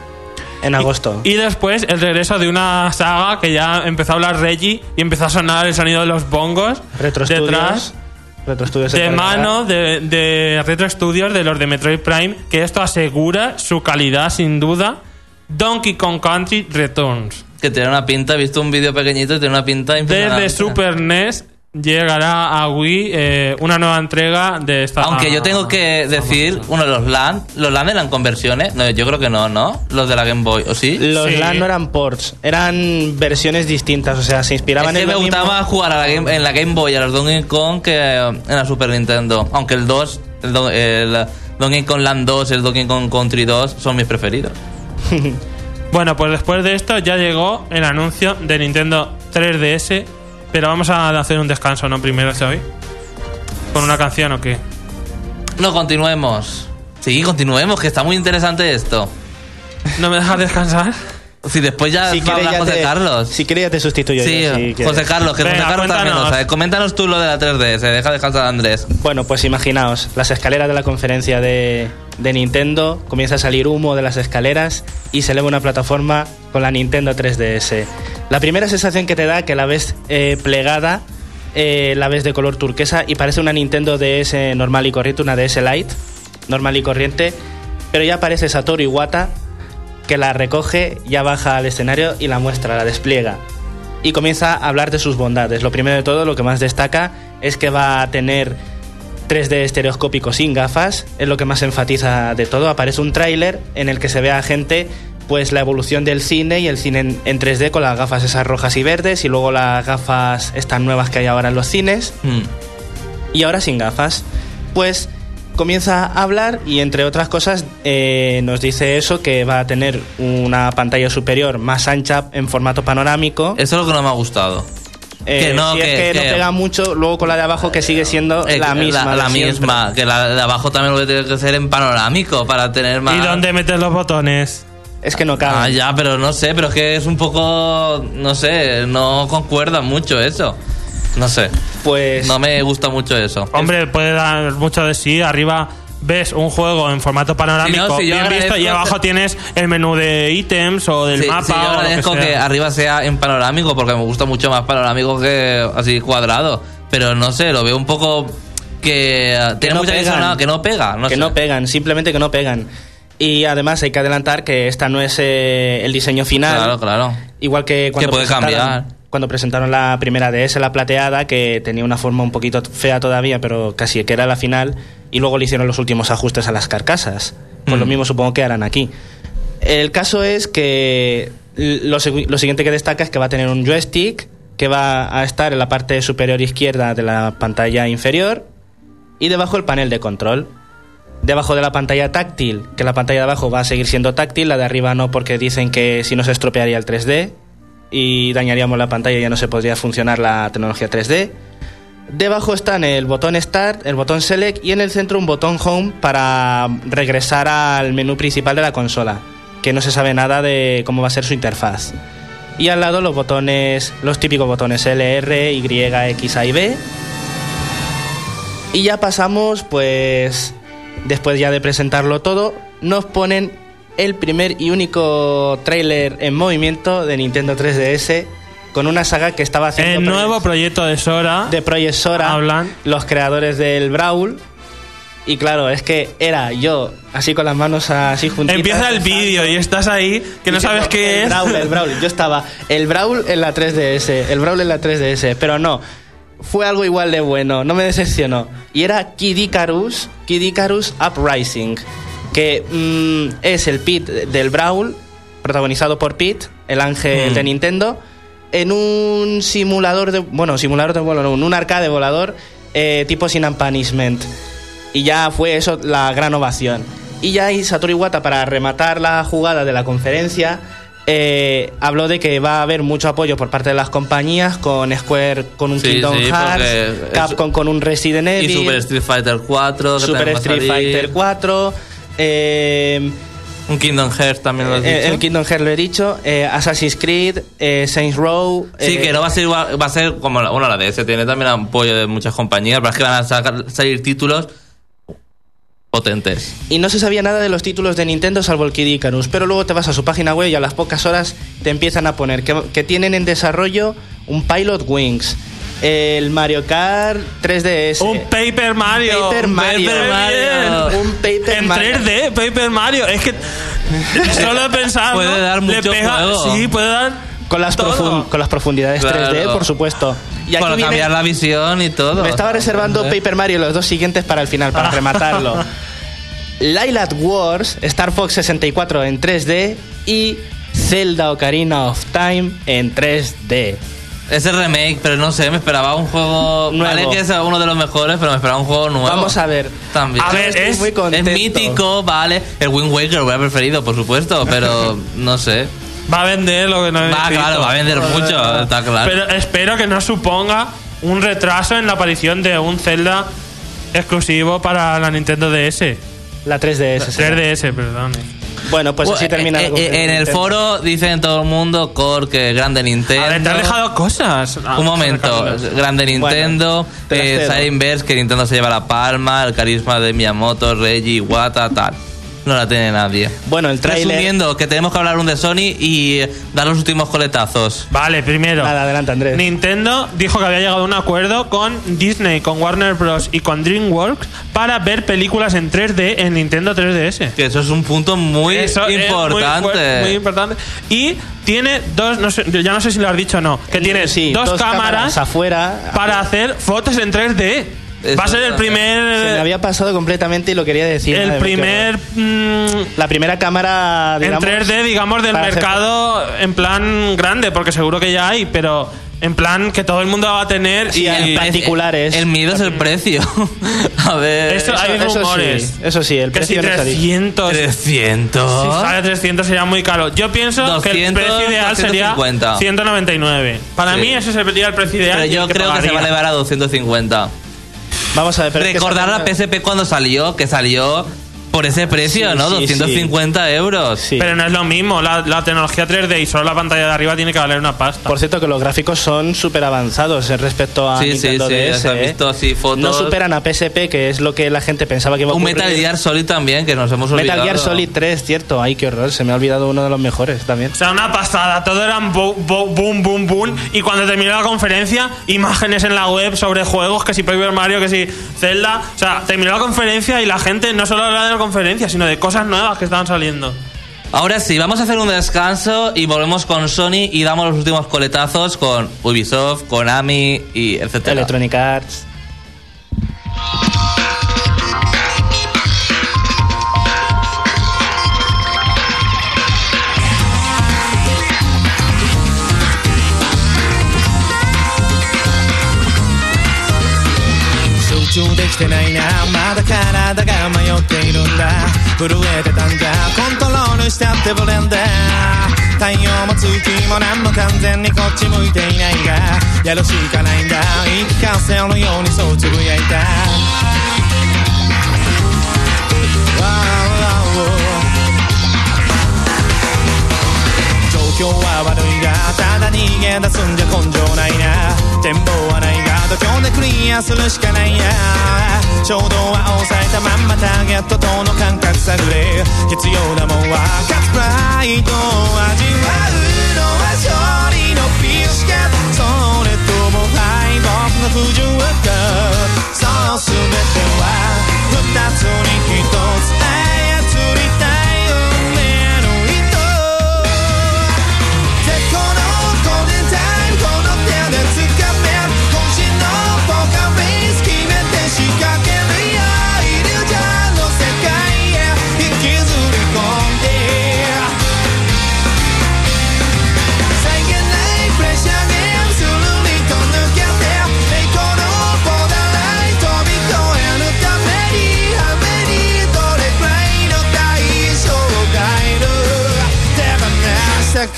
En agosto. Y después el regreso de una saga que ya empezó a hablar Reggie y empezó a sonar el sonido de los bongos Retro detrás Studios. Retro Studios se de mano de, de Retro Studios de los de Metroid Prime, que esto asegura su calidad sin duda. Donkey Kong Country Returns. Que tiene una pinta, he visto un vídeo pequeñito y tiene una pinta impresionante. Desde Super NES llegará a Wii eh, una nueva entrega de esta Aunque yo tengo que decir, uno, los LAN, los LAN eran conversiones. No, yo creo que no, ¿no? Los de la Game Boy, ¿o sí? Los Sí. LAN no eran ports, eran versiones distintas, o sea, se Es inspiraban que en me lo mismo. gustaba jugar a la Game- en la Game Boy a los Donkey Kong que en la Super Nintendo. Aunque el 2, el, Do- el Donkey Kong Land 2 y el Donkey Kong Country 2 son mis preferidos. Bueno, pues después de esto ya llegó el anuncio de Nintendo 3DS. Pero vamos a hacer un descanso, ¿no? Primero, Xavi. ¿Con una canción o qué? No, continuemos. Sí, continuemos, que está muy interesante esto. ¿No me dejas descansar? Si después ya Si va a quieres hablar ya José te- Carlos. Si quieres ya te sustituyo Sí, yo, si. José Carlos, que Venga, José Carlos también lo sabe. Coméntanos tú lo de la 3DS, deja descansar a Andrés. Bueno, pues imaginaos, las escaleras de la conferencia de, de Nintendo, comienza a salir humo de las escaleras y se eleva una plataforma con la Nintendo 3DS. La primera sensación que te da que la ves eh, plegada, eh, la ves de color turquesa y parece una Nintendo DS normal y corriente, una DS Lite, normal y corriente, pero ya aparece Satoru Iwata que la recoge, ya baja al escenario y la muestra, la despliega. Y comienza a hablar de sus bondades. Lo primero de todo, lo que más destaca es que va a tener 3D estereoscópico sin gafas, es lo que más enfatiza de todo. Aparece un tráiler en el que se ve a gente pues la evolución del cine y el cine en, en 3D con las gafas esas rojas y verdes y luego las gafas estas nuevas que hay ahora en los cines Mm. y ahora sin gafas. Pues comienza a hablar y entre otras cosas eh, nos dice eso que va a tener una pantalla superior más ancha en formato panorámico. Eso es lo que no me ha gustado. Eh, que no, si es que- que, no pega mucho, luego con la de abajo que sigue siendo Eh, la misma. La, siempre. misma. Que la de abajo también lo tiene que ser en panorámico para tener más. ¿Y dónde metes los botones? Es que no cabe. Ah, ya, pero no sé, pero es que es un poco. No sé, no concuerda mucho eso. No sé. Pues No me gusta mucho eso. Hombre, puede dar mucho de sí. Arriba ves un juego en formato panorámico Si no, si bien visto y abajo tienes el menú de ítems o del Sí, mapa sí, yo o lo que agradezco que, arriba sea en panorámico porque me gusta mucho más panorámico que así cuadrado. Pero no sé, lo veo un poco que eh, tiene no mucha pegan. que no pega. No que sé. no pegan, simplemente que no pegan. Y además hay que adelantar que esta no es eh, el diseño final. Claro, claro. Igual que cuando, Que puede presentaron, cambiar. cuando presentaron la primera DS, la plateada, que tenía una forma un poquito fea todavía, pero casi que era la final, y luego le hicieron los últimos ajustes a las carcasas. Pues Mm. lo mismo supongo que harán aquí. El caso es que lo, lo siguiente que destaca es que va a tener un joystick que va a estar en la parte superior izquierda de la pantalla inferior y debajo el panel de control. Debajo de la pantalla táctil, que la pantalla de abajo va a seguir siendo táctil, la de arriba no porque dicen que si no se estropearía el 3D y dañaríamos la pantalla y ya no se podría funcionar la tecnología 3D. Debajo están el botón Start, el botón Select y en el centro un botón Home para regresar al menú principal de la consola, que no se sabe nada de cómo va a ser su interfaz. Y al lado los botones, los típicos botones LR, Y, X, A y B. Y ya pasamos, pues, después ya de presentarlo todo, nos ponen el primer y único tráiler en movimiento de Nintendo 3DS con una saga que estaba haciendo El nuevo proyecto de Sora. de Project Sora, Hablan. los creadores del Brawl. Y claro, es que era yo, así con las manos así juntitas. Empieza el vídeo y estás ahí que no sabes qué el es. Brawl, el Brawl. Yo estaba el Brawl en la 3DS, el Brawl en la 3DS, pero no. Fue algo igual de bueno, no me decepcionó. Y era Kid Icarus, Kid Icarus Uprising, que mm, es el Pit del Brawl, protagonizado por Pete, el ángel Mm. de Nintendo, en un simulador de. Bueno, simulador de vuelo, no, un arcade volador eh, tipo Sin Punishment. Y ya fue eso la gran ovación. Y ya ahí Satoru Iwata, para rematar la jugada de la conferencia, eh, habló de que va a haber mucho apoyo por parte de las compañías, con Square con un Sí, Kingdom sí, Hearts, Capcom con un Resident Evil, Y Super Street Fighter 4. que Super Street. Fighter 4, eh, Un Kingdom Hearts también lo has eh, dicho. el Kingdom Hearts lo he dicho, eh, Assassin's Creed, eh, Saints Row. Sí, eh, que no va a ser igual, va a ser como la, bueno, la DS tiene también apoyo de muchas compañías, pero es que van a sacar- salir títulos potentes. Y no se sabía nada de los títulos de Nintendo salvo el Kid Icarus, pero luego te vas a su página web y a las pocas horas te empiezan a poner que, que tienen en desarrollo un Pilot Wings, el Mario Kart 3DS. Un Paper Mario. Paper Mario. Paper Mario. Un Paper en Mario. 3D, Paper Mario. Es que solo he pensado. Puede dar Le mucho pega- juego. Sí, puede dar. con las, todo. profun- con las profundidades Claro. 3D, por supuesto. Y aquí Para viene- cambiar la visión y todo. me estaba reservando ¿Eh? Paper Mario los dos siguientes para el final, para rematarlo. Lilac Wars, Star Fox 64 en 3D y Zelda Ocarina of Time en 3D. Ese remake, pero no sé, me esperaba un juego. Nuevo. Vale que es uno de los mejores, pero me esperaba un juego nuevo. Vamos a ver. También. A ver, Estoy es- muy es mítico, vale. El Wind Waker lo hubiera preferido, por supuesto, pero no sé. Va a vender lo que no Va, claro, va a vender mucho, está claro. Pero espero que no suponga un retraso en la aparición de un Zelda exclusivo para la Nintendo DS. La 3DS. será. 3DS, perdón. Bueno, pues así Eh, termina. la eh, eh, en de el foro dicen todo el mundo Core que grande Nintendo. A ver, te has dejado cosas. Ah, Un momento, grande Nintendo, te las eh, que Nintendo se lleva la palma, el carisma de Miyamoto, Reggie, Iwata, tal. No la tiene nadie. Bueno, el tráiler. Resumiendo, que tenemos que hablar un de Sony y eh, dar los últimos coletazos. Vale, primero. Nada, adelante, Andrés. Nintendo dijo que había llegado a un acuerdo con Disney, con Warner Bros. y con DreamWorks para ver películas en 3D en Nintendo 3DS. Que eso es un punto muy Eso es muy importante. fuerte, muy importante. Y tiene dos, no sé, ya no sé si lo has dicho o no, que tiene Sí, dos, cámaras, afuera. para hacer fotos en 3D. Va a ser el Se me primer. había pasado completamente y lo quería decir. El Madre primer. mm, La primera cámara, en digamos, 3D, digamos, del hacer- mercado en plan grande, porque seguro que ya hay, pero en plan que todo el mundo va a tener. Sí, y, en particulares. El miedo es el precio. a ver. Eso- hay eso rumores. sí, eso sí, el que si precio no está dicho. 300. 300. Si sale 300 sería muy caro. Yo pienso que el 200, precio ideal sería 250. 199. Para Sí. mí ese sería el precio ideal. Pero yo el creo que se pagaría. va a elevar a 250. Vamos a ver, Recordar la PSP cuando salió, que salió por ese precio, Sí, ¿no? sí, 250 euros. Sí. Pero no es lo mismo. La, la tecnología 3D y solo la pantalla de arriba tiene que valer una pasta. Por cierto, que los gráficos son súper avanzados eh, respecto a Nintendo sí, DS. has eh. visto así fotos. No superan a PSP, que es lo que la gente pensaba que iba a Un ocurrir. Metal Gear Solid también, que nos hemos olvidado. Metal Gear Solid 3, cierto. Ay, qué horror. Se me ha olvidado uno de los mejores también. O sea, una pasada. Todo bo- boom, boom, boom. Y cuando terminó la conferencia, imágenes en la web sobre juegos, que si Paper Mario, que si Zelda. O sea, terminó la conferencia y la gente no solo hablaba de la conferencia, sino de cosas nuevas que estaban saliendo. Ahora sí, vamos a hacer un descanso y volvemos con Sony y damos los últimos coletazos con Ubisoft, Konami y etcétera. Electronic Arts. だ震えてたんだ。コントロールしたってブレンダー太陽も月も何も完全にこっち向いていないが。やるしかないんだ。言い聞かせるようにそうつぶやいた。状況は悪いがただ逃げ出すんじゃ根性ないな。展望はないが度胸でクリアするしかないや。衝動は抑えたまんまターゲットとの感覚探れ。必要なもんは勝つプライドを味わうのは勝利のビスケットそれとも敗北の不純か。そう全ては二つ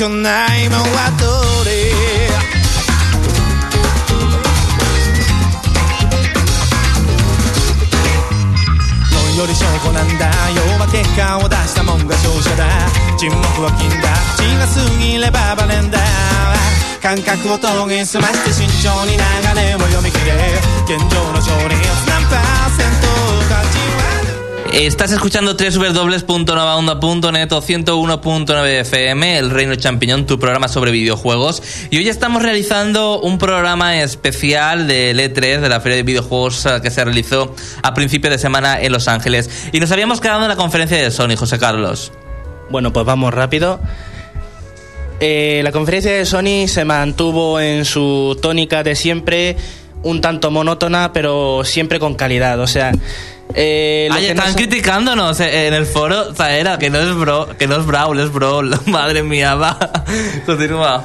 くないもんはどれ論より証拠なんだ要は結果を出したもんが勝者だ沈黙は金だ口が過ぎればバレんだ感覚を研ぎ澄まして慎重に流れを読み切れ現状の勝率何パーセント勝ちは Estás escuchando www.novaonda.net o 101.9 FM, El Reino Champiñón, tu programa sobre videojuegos. Y hoy estamos realizando un programa especial del E3, de la Feria de Videojuegos eh, que se realizó a principio de semana en Los Ángeles. Y nos habíamos quedado en la conferencia de Sony, José Carlos. Bueno, pues vamos rápido. Eh, la conferencia de Sony se mantuvo en su tónica de siempre, un tanto monótona, pero siempre con calidad. O sea, eh, Ay, no están criticándonos eh, en el foro, Zaera, que no es bro, que no es Brawl, es Brawl. Madre mía, va. Continúa.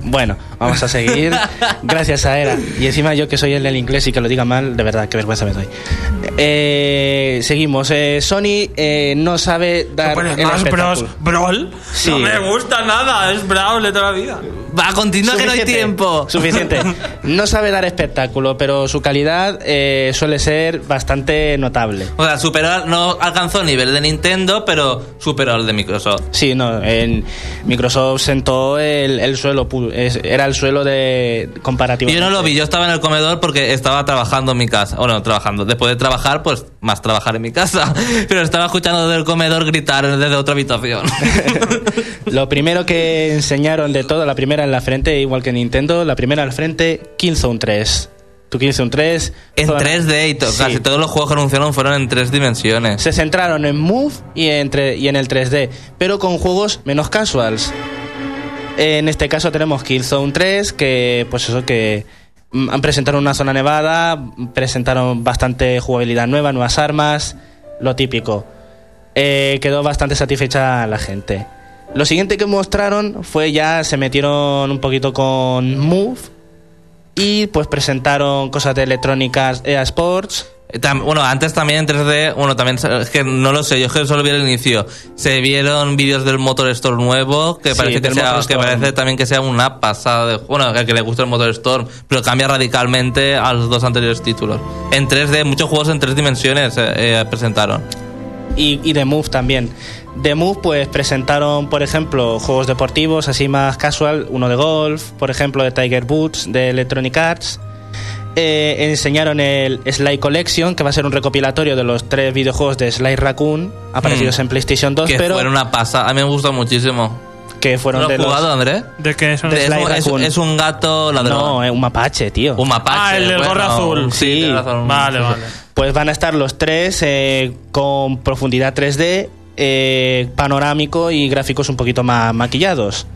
Bueno, vamos a seguir. Gracias a Era. Y encima yo que soy el del inglés y que lo diga mal, de verdad, qué vergüenza me doy. Eh, seguimos. Eh, Sony eh, no sabe dar Bueno, el más bros. Brawl. Sí. No me gusta nada, es Brawl de toda la vida. Va, continúa que no hay Suficiente, tiempo. Suficiente. No sabe dar espectáculo, pero su calidad eh, suele ser bastante notable. O sea, superó, no alcanzó el nivel de Nintendo, pero superó el de Microsoft. Sí, no, en Microsoft sentó el, el suelo, era el suelo de comparativo. Yo no lo vi, yo estaba en el comedor porque estaba trabajando en mi casa. O no, trabajando. Después de trabajar, pues más trabajar en mi casa. Pero estaba escuchando del comedor gritar desde otra habitación. Lo primero que enseñaron de todo, la primera en la frente, igual que Nintendo, la primera en la frente, Killzone 3. Tu Killzone 3. en toda- 3D y to- Sí. casi todos los juegos que anunciaron fueron en tres dimensiones. Se centraron en Move y, entre, y en el 3D, pero con juegos menos casuals. En este caso tenemos Killzone 3, que pues eso que Mm, Han presentado una zona nevada, presentaron bastante jugabilidad nueva, nuevas armas, lo típico. Eh, quedó bastante satisfecha la gente. Lo siguiente que mostraron fue ya se metieron un poquito con Move y pues presentaron cosas de electrónicas EA Sports. Eh, Bueno, antes también en 3D, bueno, también es que no lo sé, yo es que solo vi el inicio. Se vieron vídeos del Motor Storm nuevo, que Sí, parece que sea, que parece también que sea una pasada de, bueno, que le gusta el Motor Storm, pero cambia radicalmente a los dos anteriores títulos. En 3D, muchos juegos en tres dimensiones eh, eh, presentaron. y, y de Move también. De Move pues presentaron, por ejemplo, juegos deportivos así más casual, uno de golf, por ejemplo, de Tiger Woods, de Electronic Arts. Eh, enseñaron el Sly Collection, que va a ser un recopilatorio de los tres videojuegos de Sly Raccoon aparecidos Mm. en PlayStation 2, que pero fueron una pasada, a mí me gusta muchísimo. que fueron ¿No lo de has los... jugado, André? ¿De qué son? De Es Sly un, es- un gato ladrón. No, es un mapache, tío. Un mapache. Ah, el del bueno, gorro azul. Sí, Sí. tienes razón. Vale, vale. Pues van a estar los tres eh, con profundidad 3D, eh, panorámico y gráficos un poquito más maquillados.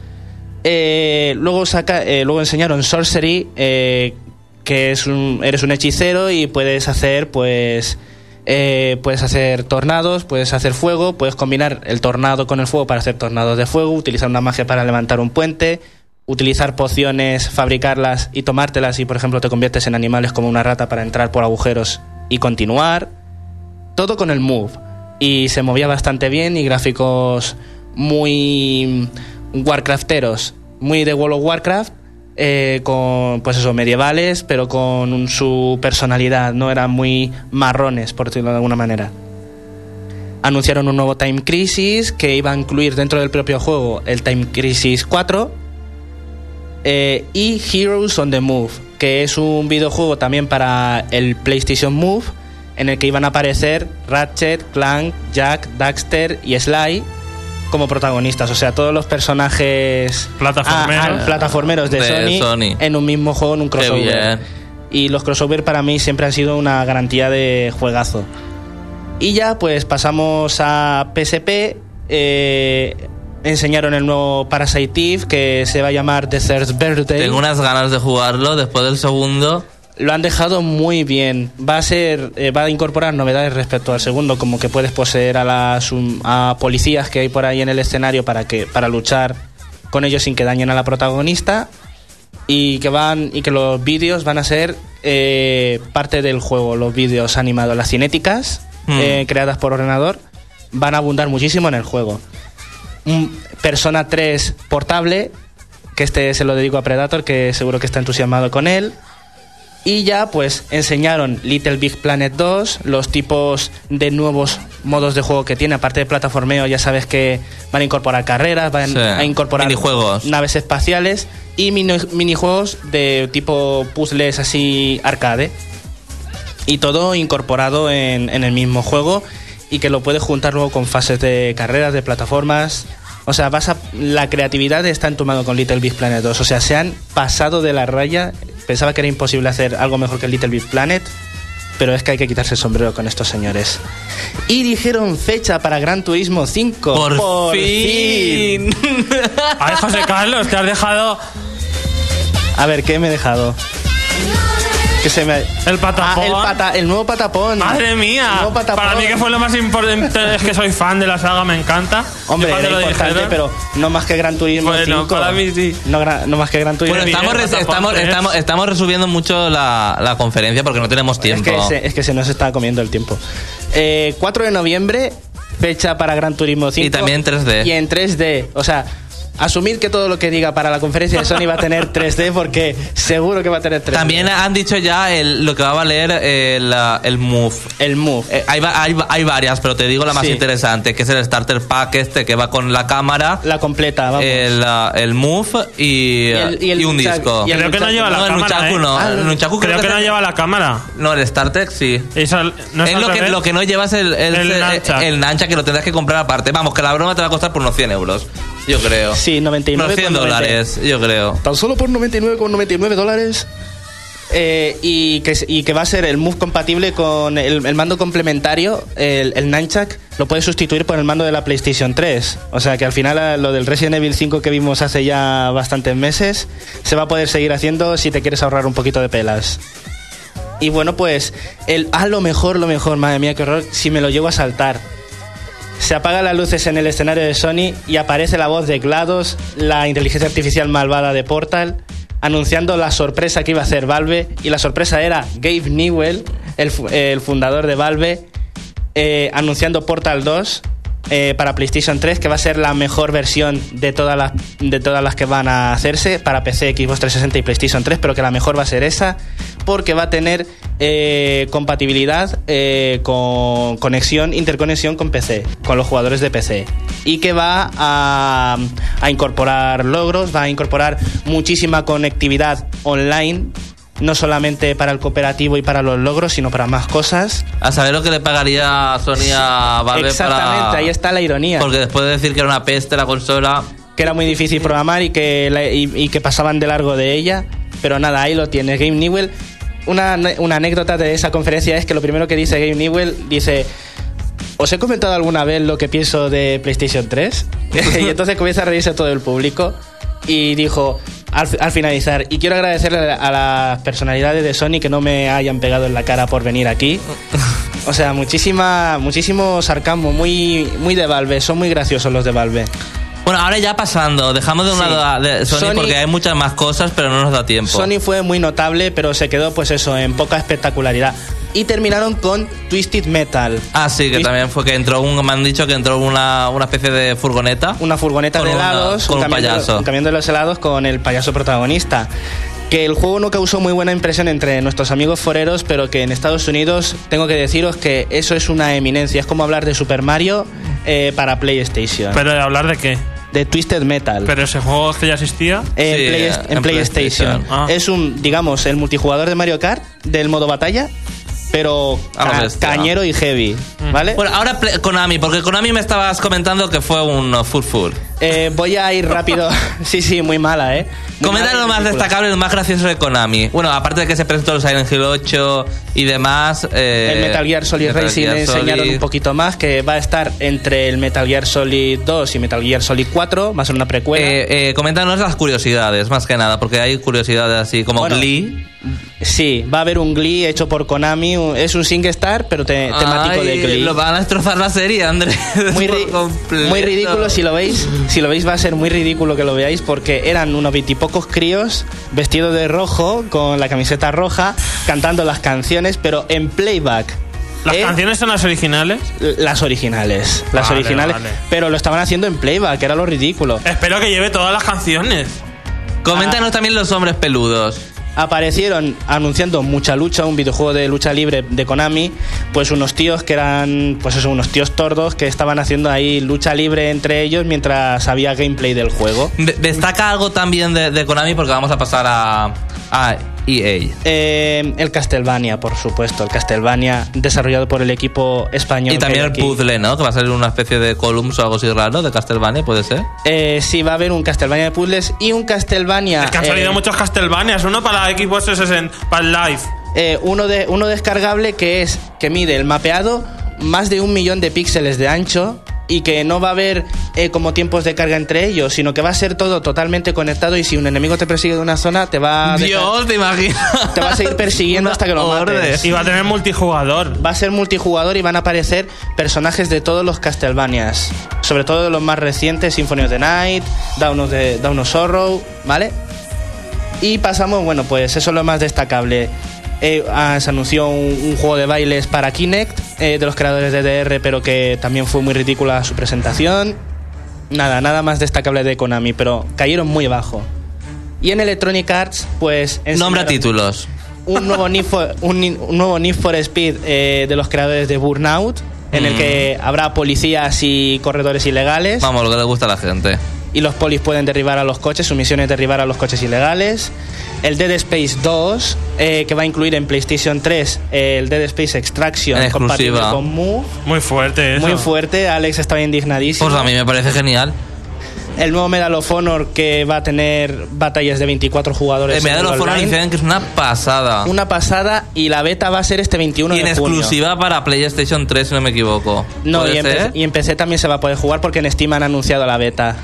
Eh, luego, saca, eh, luego enseñaron Sorcery, eh, que es un, eres un hechicero y puedes hacer, pues, eh, puedes hacer tornados, puedes hacer fuego, puedes combinar el tornado con el fuego para hacer tornados de fuego, utilizar una magia para levantar un puente, utilizar pociones, fabricarlas y tomártelas y, por ejemplo, te conviertes en animales como una rata para entrar por agujeros y continuar. Todo con el Move. Y se movía bastante bien y gráficos muy Warcrafteros, muy de World of Warcraft, eh, con, pues eso, medievales, pero con su personalidad, no eran muy marrones, por decirlo de alguna manera. Anunciaron un nuevo Time Crisis que iba a incluir dentro del propio juego el Time Crisis 4 eh, y Heroes on the Move, que es un videojuego también para el PlayStation Move, en el que iban a aparecer Ratchet, Clank, Jack, Daxter y Sly como protagonistas. O sea, todos los personajes Plataformeros. plataformeros de, De Sony, Sony. en un mismo juego, en un Qué crossover. bien. Y los crossover para mí siempre han sido una garantía de juegazo. Y ya pues pasamos a PSP. eh, enseñaron el nuevo Parasite Eve que se va a llamar The Third Birthday. Tengo unas ganas de jugarlo después del segundo. Lo han dejado muy bien. Va a ser, eh, va a incorporar novedades respecto al segundo, como que puedes poseer a las um, a policías que hay por ahí en el escenario para que para luchar con ellos sin que dañen a la protagonista y que van y que los vídeos van a ser eh, parte del juego. Los vídeos animados, las cinéticas Hmm. eh, creadas por ordenador van a abundar muchísimo en el juego. Un Persona 3 portable, que este se lo dedico a Predator, que seguro que está entusiasmado con él. Y ya pues enseñaron Little Big Planet 2, los tipos de nuevos modos de juego que tiene, aparte de plataformeo, ya sabes que van a incorporar carreras, van Sí, a incorporar minijuegos. naves espaciales y mini- minijuegos de tipo puzzles así arcade. Y todo incorporado en, en el mismo juego y que lo puedes juntar luego con fases de carreras, de plataformas. O sea, vas a, la creatividad está en tu mano con Little Big Planet 2. O sea, se han pasado de la raya. Pensaba que era imposible hacer algo mejor que Little Big Planet. Pero es que hay que quitarse el sombrero con estos señores. Y dijeron fecha para Gran Turismo 5. Por, fin. Ay, José Carlos, te has dejado A ver, ¿qué me he dejado? Que se me... el patapón. Ah, el, pata- el nuevo patapón. Madre El mía. nuevo patapón. Para mí que fue lo más importante es que soy fan de la saga, me encanta. Hombre, era lo importante, dijeron- pero no más que Gran Turismo Bueno, 5. para mí sí. No, no más que Gran Turismo Bueno, estamos, patapón estamos, tres. estamos, estamos resumiendo mucho la, la conferencia porque no tenemos Es tiempo. que, se, es que se nos está comiendo el tiempo. Eh, 4 de noviembre, fecha para Gran Turismo 5. Y también 3D. Y en 3D. O sea, asumid que todo lo que diga para la conferencia de Sony va a tener 3D porque seguro que va a tener 3D. También han dicho ya el- lo que va a valer el, ah, el Move. el Move. Eh, hay, hay, hay varias, pero te digo la más Sí. interesante, que es el Starter Pack este que va con la cámara, la completa, vamos. el, ah, el Move y, Y el- y el y un disco. y el Creo que no Nunchaku- lleva la cámara, ¿eh? no. Ah, Creo que es no el- lleva la cámara. No, el StarTech sí. No es lo que, lo que no llevas el, el, El el, Nunchuck, que lo tendrás que comprar aparte. Vamos, que la broma te va a costar por unos 100 euros. Yo creo. Sí, 99 Unos 100 con 90. dólares, yo creo. Tan solo por 99,99 dólares. Eh, y, que, y que va a ser el Move compatible con el, el mando complementario, el, el Nunchuck, lo puedes sustituir por el mando de la PlayStation 3. O sea que al final a lo del Resident Evil 5 que vimos hace ya bastantes meses se va a poder seguir haciendo si te quieres ahorrar un poquito de pelas. Y bueno, pues el a lo mejor, lo mejor, madre mía, qué horror, si me lo llevo a saltar. Se apagan las luces en el escenario de Sony y aparece la voz de GLaDOS, la inteligencia artificial malvada de Portal, anunciando la sorpresa que iba a hacer Valve. Y la sorpresa era Gabe Newell, el, el fundador de Valve, eh, anunciando Portal 2 eh, para PlayStation 3, que va a ser la mejor versión de todas, las, de todas las que van a hacerse para PC, Xbox 360 y PlayStation 3, pero que la mejor va a ser esa, porque va a tener eh, compatibilidad eh, con conexión, interconexión con PC, con los jugadores de PC. Y que va a, a incorporar logros, va a incorporar muchísima conectividad online. No solamente para el cooperativo y para los logros, sino para más cosas. A saber lo que le pagaría Sony a Valve Exactamente, para... ahí está la ironía. Porque después de decir que era una peste la consola... que era muy difícil programar y que, la- y, y que pasaban de largo de ella. Pero nada, ahí lo tienes. Game Newell, una, una anécdota de esa conferencia es que lo primero que dice Game Newell dice... ¿Os he comentado alguna vez lo que pienso de PlayStation 3? y entonces comienza a reírse todo el público y dijo al, al finalizar, y quiero agradecerle a las personalidades de Sony que no me hayan pegado en la cara por venir aquí. O sea, muchísima, muchísimo sarcasmo, muy, muy de Valve, son muy graciosos los de Valve. Bueno, ahora ya pasando, dejamos de un Sí. lado a- de Sony, Sony- porque hay muchas más cosas, pero no nos da tiempo. Sony fue muy notable, pero se quedó pues eso, en poca espectacularidad. Y terminaron con Twisted Metal. Ah, sí, que Twist- también fue que entró un, me han dicho que entró una, una especie de furgoneta. Una furgoneta de una- helados, con un camión de- payaso. un camión de los helados con el payaso protagonista. Que el juego no causó muy buena impresión entre nuestros amigos foreros, pero que en Estados Unidos tengo que deciros que eso es una eminencia. Es como hablar de Super Mario eh, para PlayStation. Pero de hablar de qué. de Twisted Metal. Pero ese juego que ya existía. en, Sí, Play- en en PlayStation. PlayStation. Ah. Es un, digamos, el multijugador de Mario Kart del modo batalla, pero ca- cañero y heavy, ¿vale? Bueno, ahora Konami, porque Konami me estabas comentando que fue un uh, full full. Eh, voy a ir rápido. sí, sí, muy mala, ¿eh? Muy Comenta mala y lo más destacable, lo más gracioso de Konami. Bueno, aparte de que se presentó el Silent Hill 8 y demás. eh, El Metal Gear Solid Metal Racing Gear enseñaron un poquito más, que va a estar entre el Metal Gear Solid 2 y Metal Gear Solid 4, va a ser una precuela. Eh, eh, coméntanos las curiosidades, más que nada, porque hay curiosidades así como Bueno, Glee. Sí, va a haber un Glee hecho por Konami, es un SingStar, pero te- temático de Glee. Lo van a destrozar la serie, Andrés. muy, ri- muy ridículo si lo veis. Si lo veis va a ser muy ridículo que lo veáis porque eran unos veintipocos críos vestidos de rojo con la camiseta roja cantando las canciones, pero en playback. ¿Las ¿Eh? canciones son las originales? Las originales, las Vale, originales, vale. pero lo estaban haciendo en playback, era lo ridículo. Espero que lleve todas las canciones. Coméntanos también los hombres peludos. Aparecieron anunciando Mucha Lucha, un videojuego de lucha libre de Konami, pues unos tíos que eran, pues eso, unos tíos tordos que estaban haciendo ahí lucha libre entre ellos mientras había gameplay del juego. De- destaca algo también de, Konami porque vamos a pasar a, EA. Eh, el Castlevania, por supuesto, el Castlevania desarrollado por el equipo español. Y también el aquí. puzzle, ¿no? Que va a ser una especie de columns o algo así raro de Castlevania, ¿puede ser? Eh, sí, va a haber un Castlevania de puzzles y un Castlevania. Es que han eh, salido muchos Castlevanias. Uno para Xbox 360, para el Live. eh, uno, de, uno descargable que es que mide el mapeado más de un millón de píxeles de ancho y que no va a haber eh, como tiempos de carga entre ellos, sino que va a ser todo totalmente conectado y si un enemigo te persigue de una zona te va a dejar- Dios, te imaginas. te va a seguir persiguiendo hasta que lo mates. Y va a tener multijugador. Va a ser multijugador y van a aparecer personajes de todos los Castlevanias. Sobre todo de los más recientes, Symphony of the Night, Dawn of, the, Dawn of Sorrow, ¿vale? Y pasamos, bueno, pues eso es lo más destacable. Eh, ah, se anunció un, un juego de bailes para Kinect, eh, de los creadores de DR, pero que también fue muy ridícula su presentación. Nada, nada más destacable de Konami, pero cayeron muy abajo. Y en Electronic Arts, pues... Nombra títulos. un nuevo Need for, un, nuevo Need for Speed eh, de los creadores de Burnout, en el Mm. que habrá policías y corredores ilegales. Vamos, lo que le gusta a la gente. Y los polis pueden derribar a los coches, su misión es derribar a los coches ilegales. El Dead Space 2, eh, que va a incluir en PlayStation 3 el Dead Space Extraction En compatible exclusiva. con Move. Muy fuerte eso. Muy fuerte, Alex estaba indignadísimo. Pues a mí me parece genial. el nuevo Medal of Honor que va a tener batallas de 24 jugadores. El Medal en of Honor dicen que es una pasada. Una pasada y la beta va a ser este 21 y en de junio. exclusiva para PlayStation 3, si no me equivoco. No, ¿Puede y en? PC, y en PC también se va a poder jugar porque en Steam han anunciado la beta.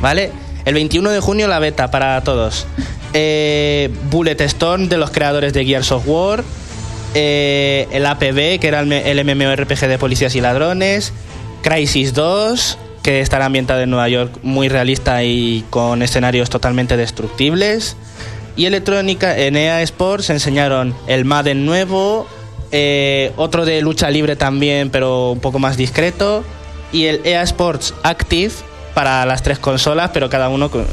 Vale. El 21 de junio la beta para todos. Eh, Bullet Stone de los creadores de Gears of War. Eh, el APB, que era el MMORPG de policías y ladrones. Crisis 2, que estará ambientado en Nueva York, muy realista y con escenarios totalmente destructibles. Y electrónica, en EA Sports enseñaron el Madden nuevo, eh, otro de lucha libre también, pero un poco más discreto, y el EA Sports Active para las tres consolas, pero cada uno con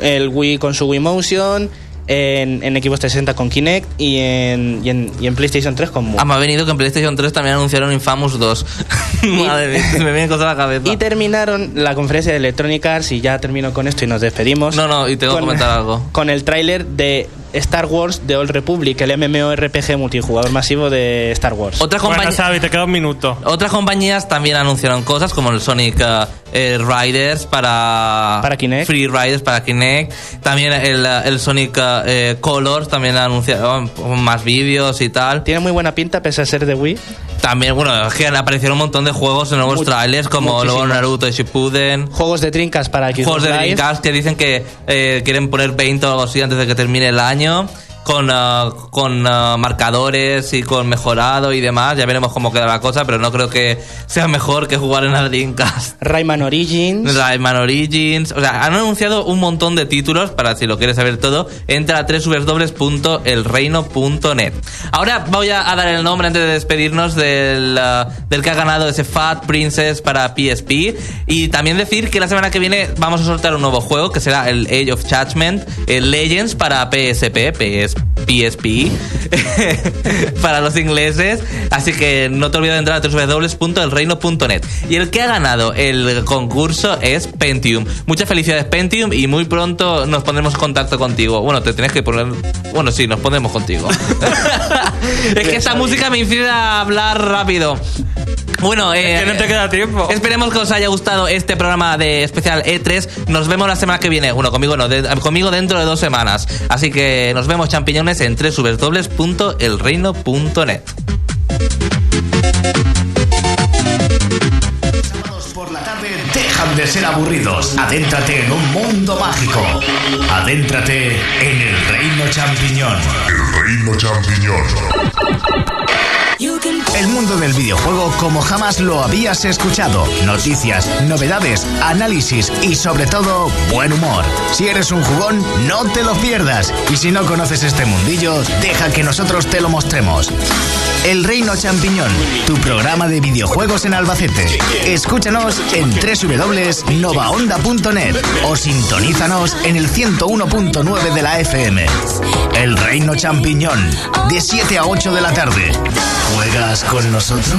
el Wii con su Wii Motion, en, en Xbox 360 con Kinect y en, y en, y en PlayStation 3 con Move. Ah, me ha venido que en PlayStation 3 también anunciaron Infamous 2. Madre mía, me vienen cosas a la cabeza. Y terminaron la conferencia de Electronic Arts y ya termino con esto y nos despedimos. No, no, y tengo que comentar algo. Con el tráiler de Star Wars The Old Republic, el MMORPG multijugador masivo de Star Wars. Otra Bueno, compañía... Xavi, te queda un minuto. Otras compañías también anunciaron cosas como el Sonic eh, eh, Riders para, Para Kinect. Free Riders para Kinect. También el, el Sonic eh, Colors también anunciaron más vídeos y tal. Tiene muy buena pinta pese a ser de Wii. También, bueno, es que aparecieron un montón de juegos en nuevos Much- trailers como luego muchísimos. Naruto Shippuden. Juegos de trincas para Xbox Juegos de. Dreamcast que dicen que eh, quieren poner 20 o algo así antes de que termine el año. 你好。Con, ah, con ah, marcadores y con mejorado y demás. Ya veremos cómo queda la cosa, pero no creo que sea mejor que jugar en la Dreamcast. Rayman Origins. Rayman Origins. O sea, han anunciado un montón de títulos para si lo quieres saber todo. Entra a www.elreino.net. Ahora voy a, dar el nombre antes de despedirnos del, ah, del que ha ganado ese Fat Princess para PSP. Y también decir que la semana que viene vamos a soltar un nuevo juego que será el Age of Judgment, el Legends para PSP, PS, PSP, para los ingleses. Así que no te olvides de entrar a www.elreino.net. Y el que ha ganado el concurso es Pentium. Muchas felicidades, Pentium, y muy pronto nos pondremos en contacto contigo. Bueno, te tienes que poner. Bueno, sí, nos pondremos contigo. es que esta música me incide a hablar rápido. Bueno, eh, que no te queda tiempo. Esperemos que os haya gustado este programa de especial E3. Nos vemos la semana que viene. Bueno, conmigo no, de- conmigo dentro de dos semanas. Así que nos vemos, champiñones, en www.elreino.net. Por la tarde dejan de ser aburridos. Adéntrate en un mundo mágico. Adéntrate en el reino champiñón. El reino champiñón. El mundo del videojuego como jamás lo habías escuchado. Noticias, novedades, análisis y sobre todo buen humor. Si eres un jugón, no te lo pierdas. Y si no conoces este mundillo, deja que nosotros te lo mostremos. El Reino Champiñón, tu programa de videojuegos en Albacete. Escúchanos en www.novaonda.net o sintonízanos en el 101.9 de la FM. El Reino Champiñón, de 7 a 8 de la tarde. ¿Juegas con nosotros?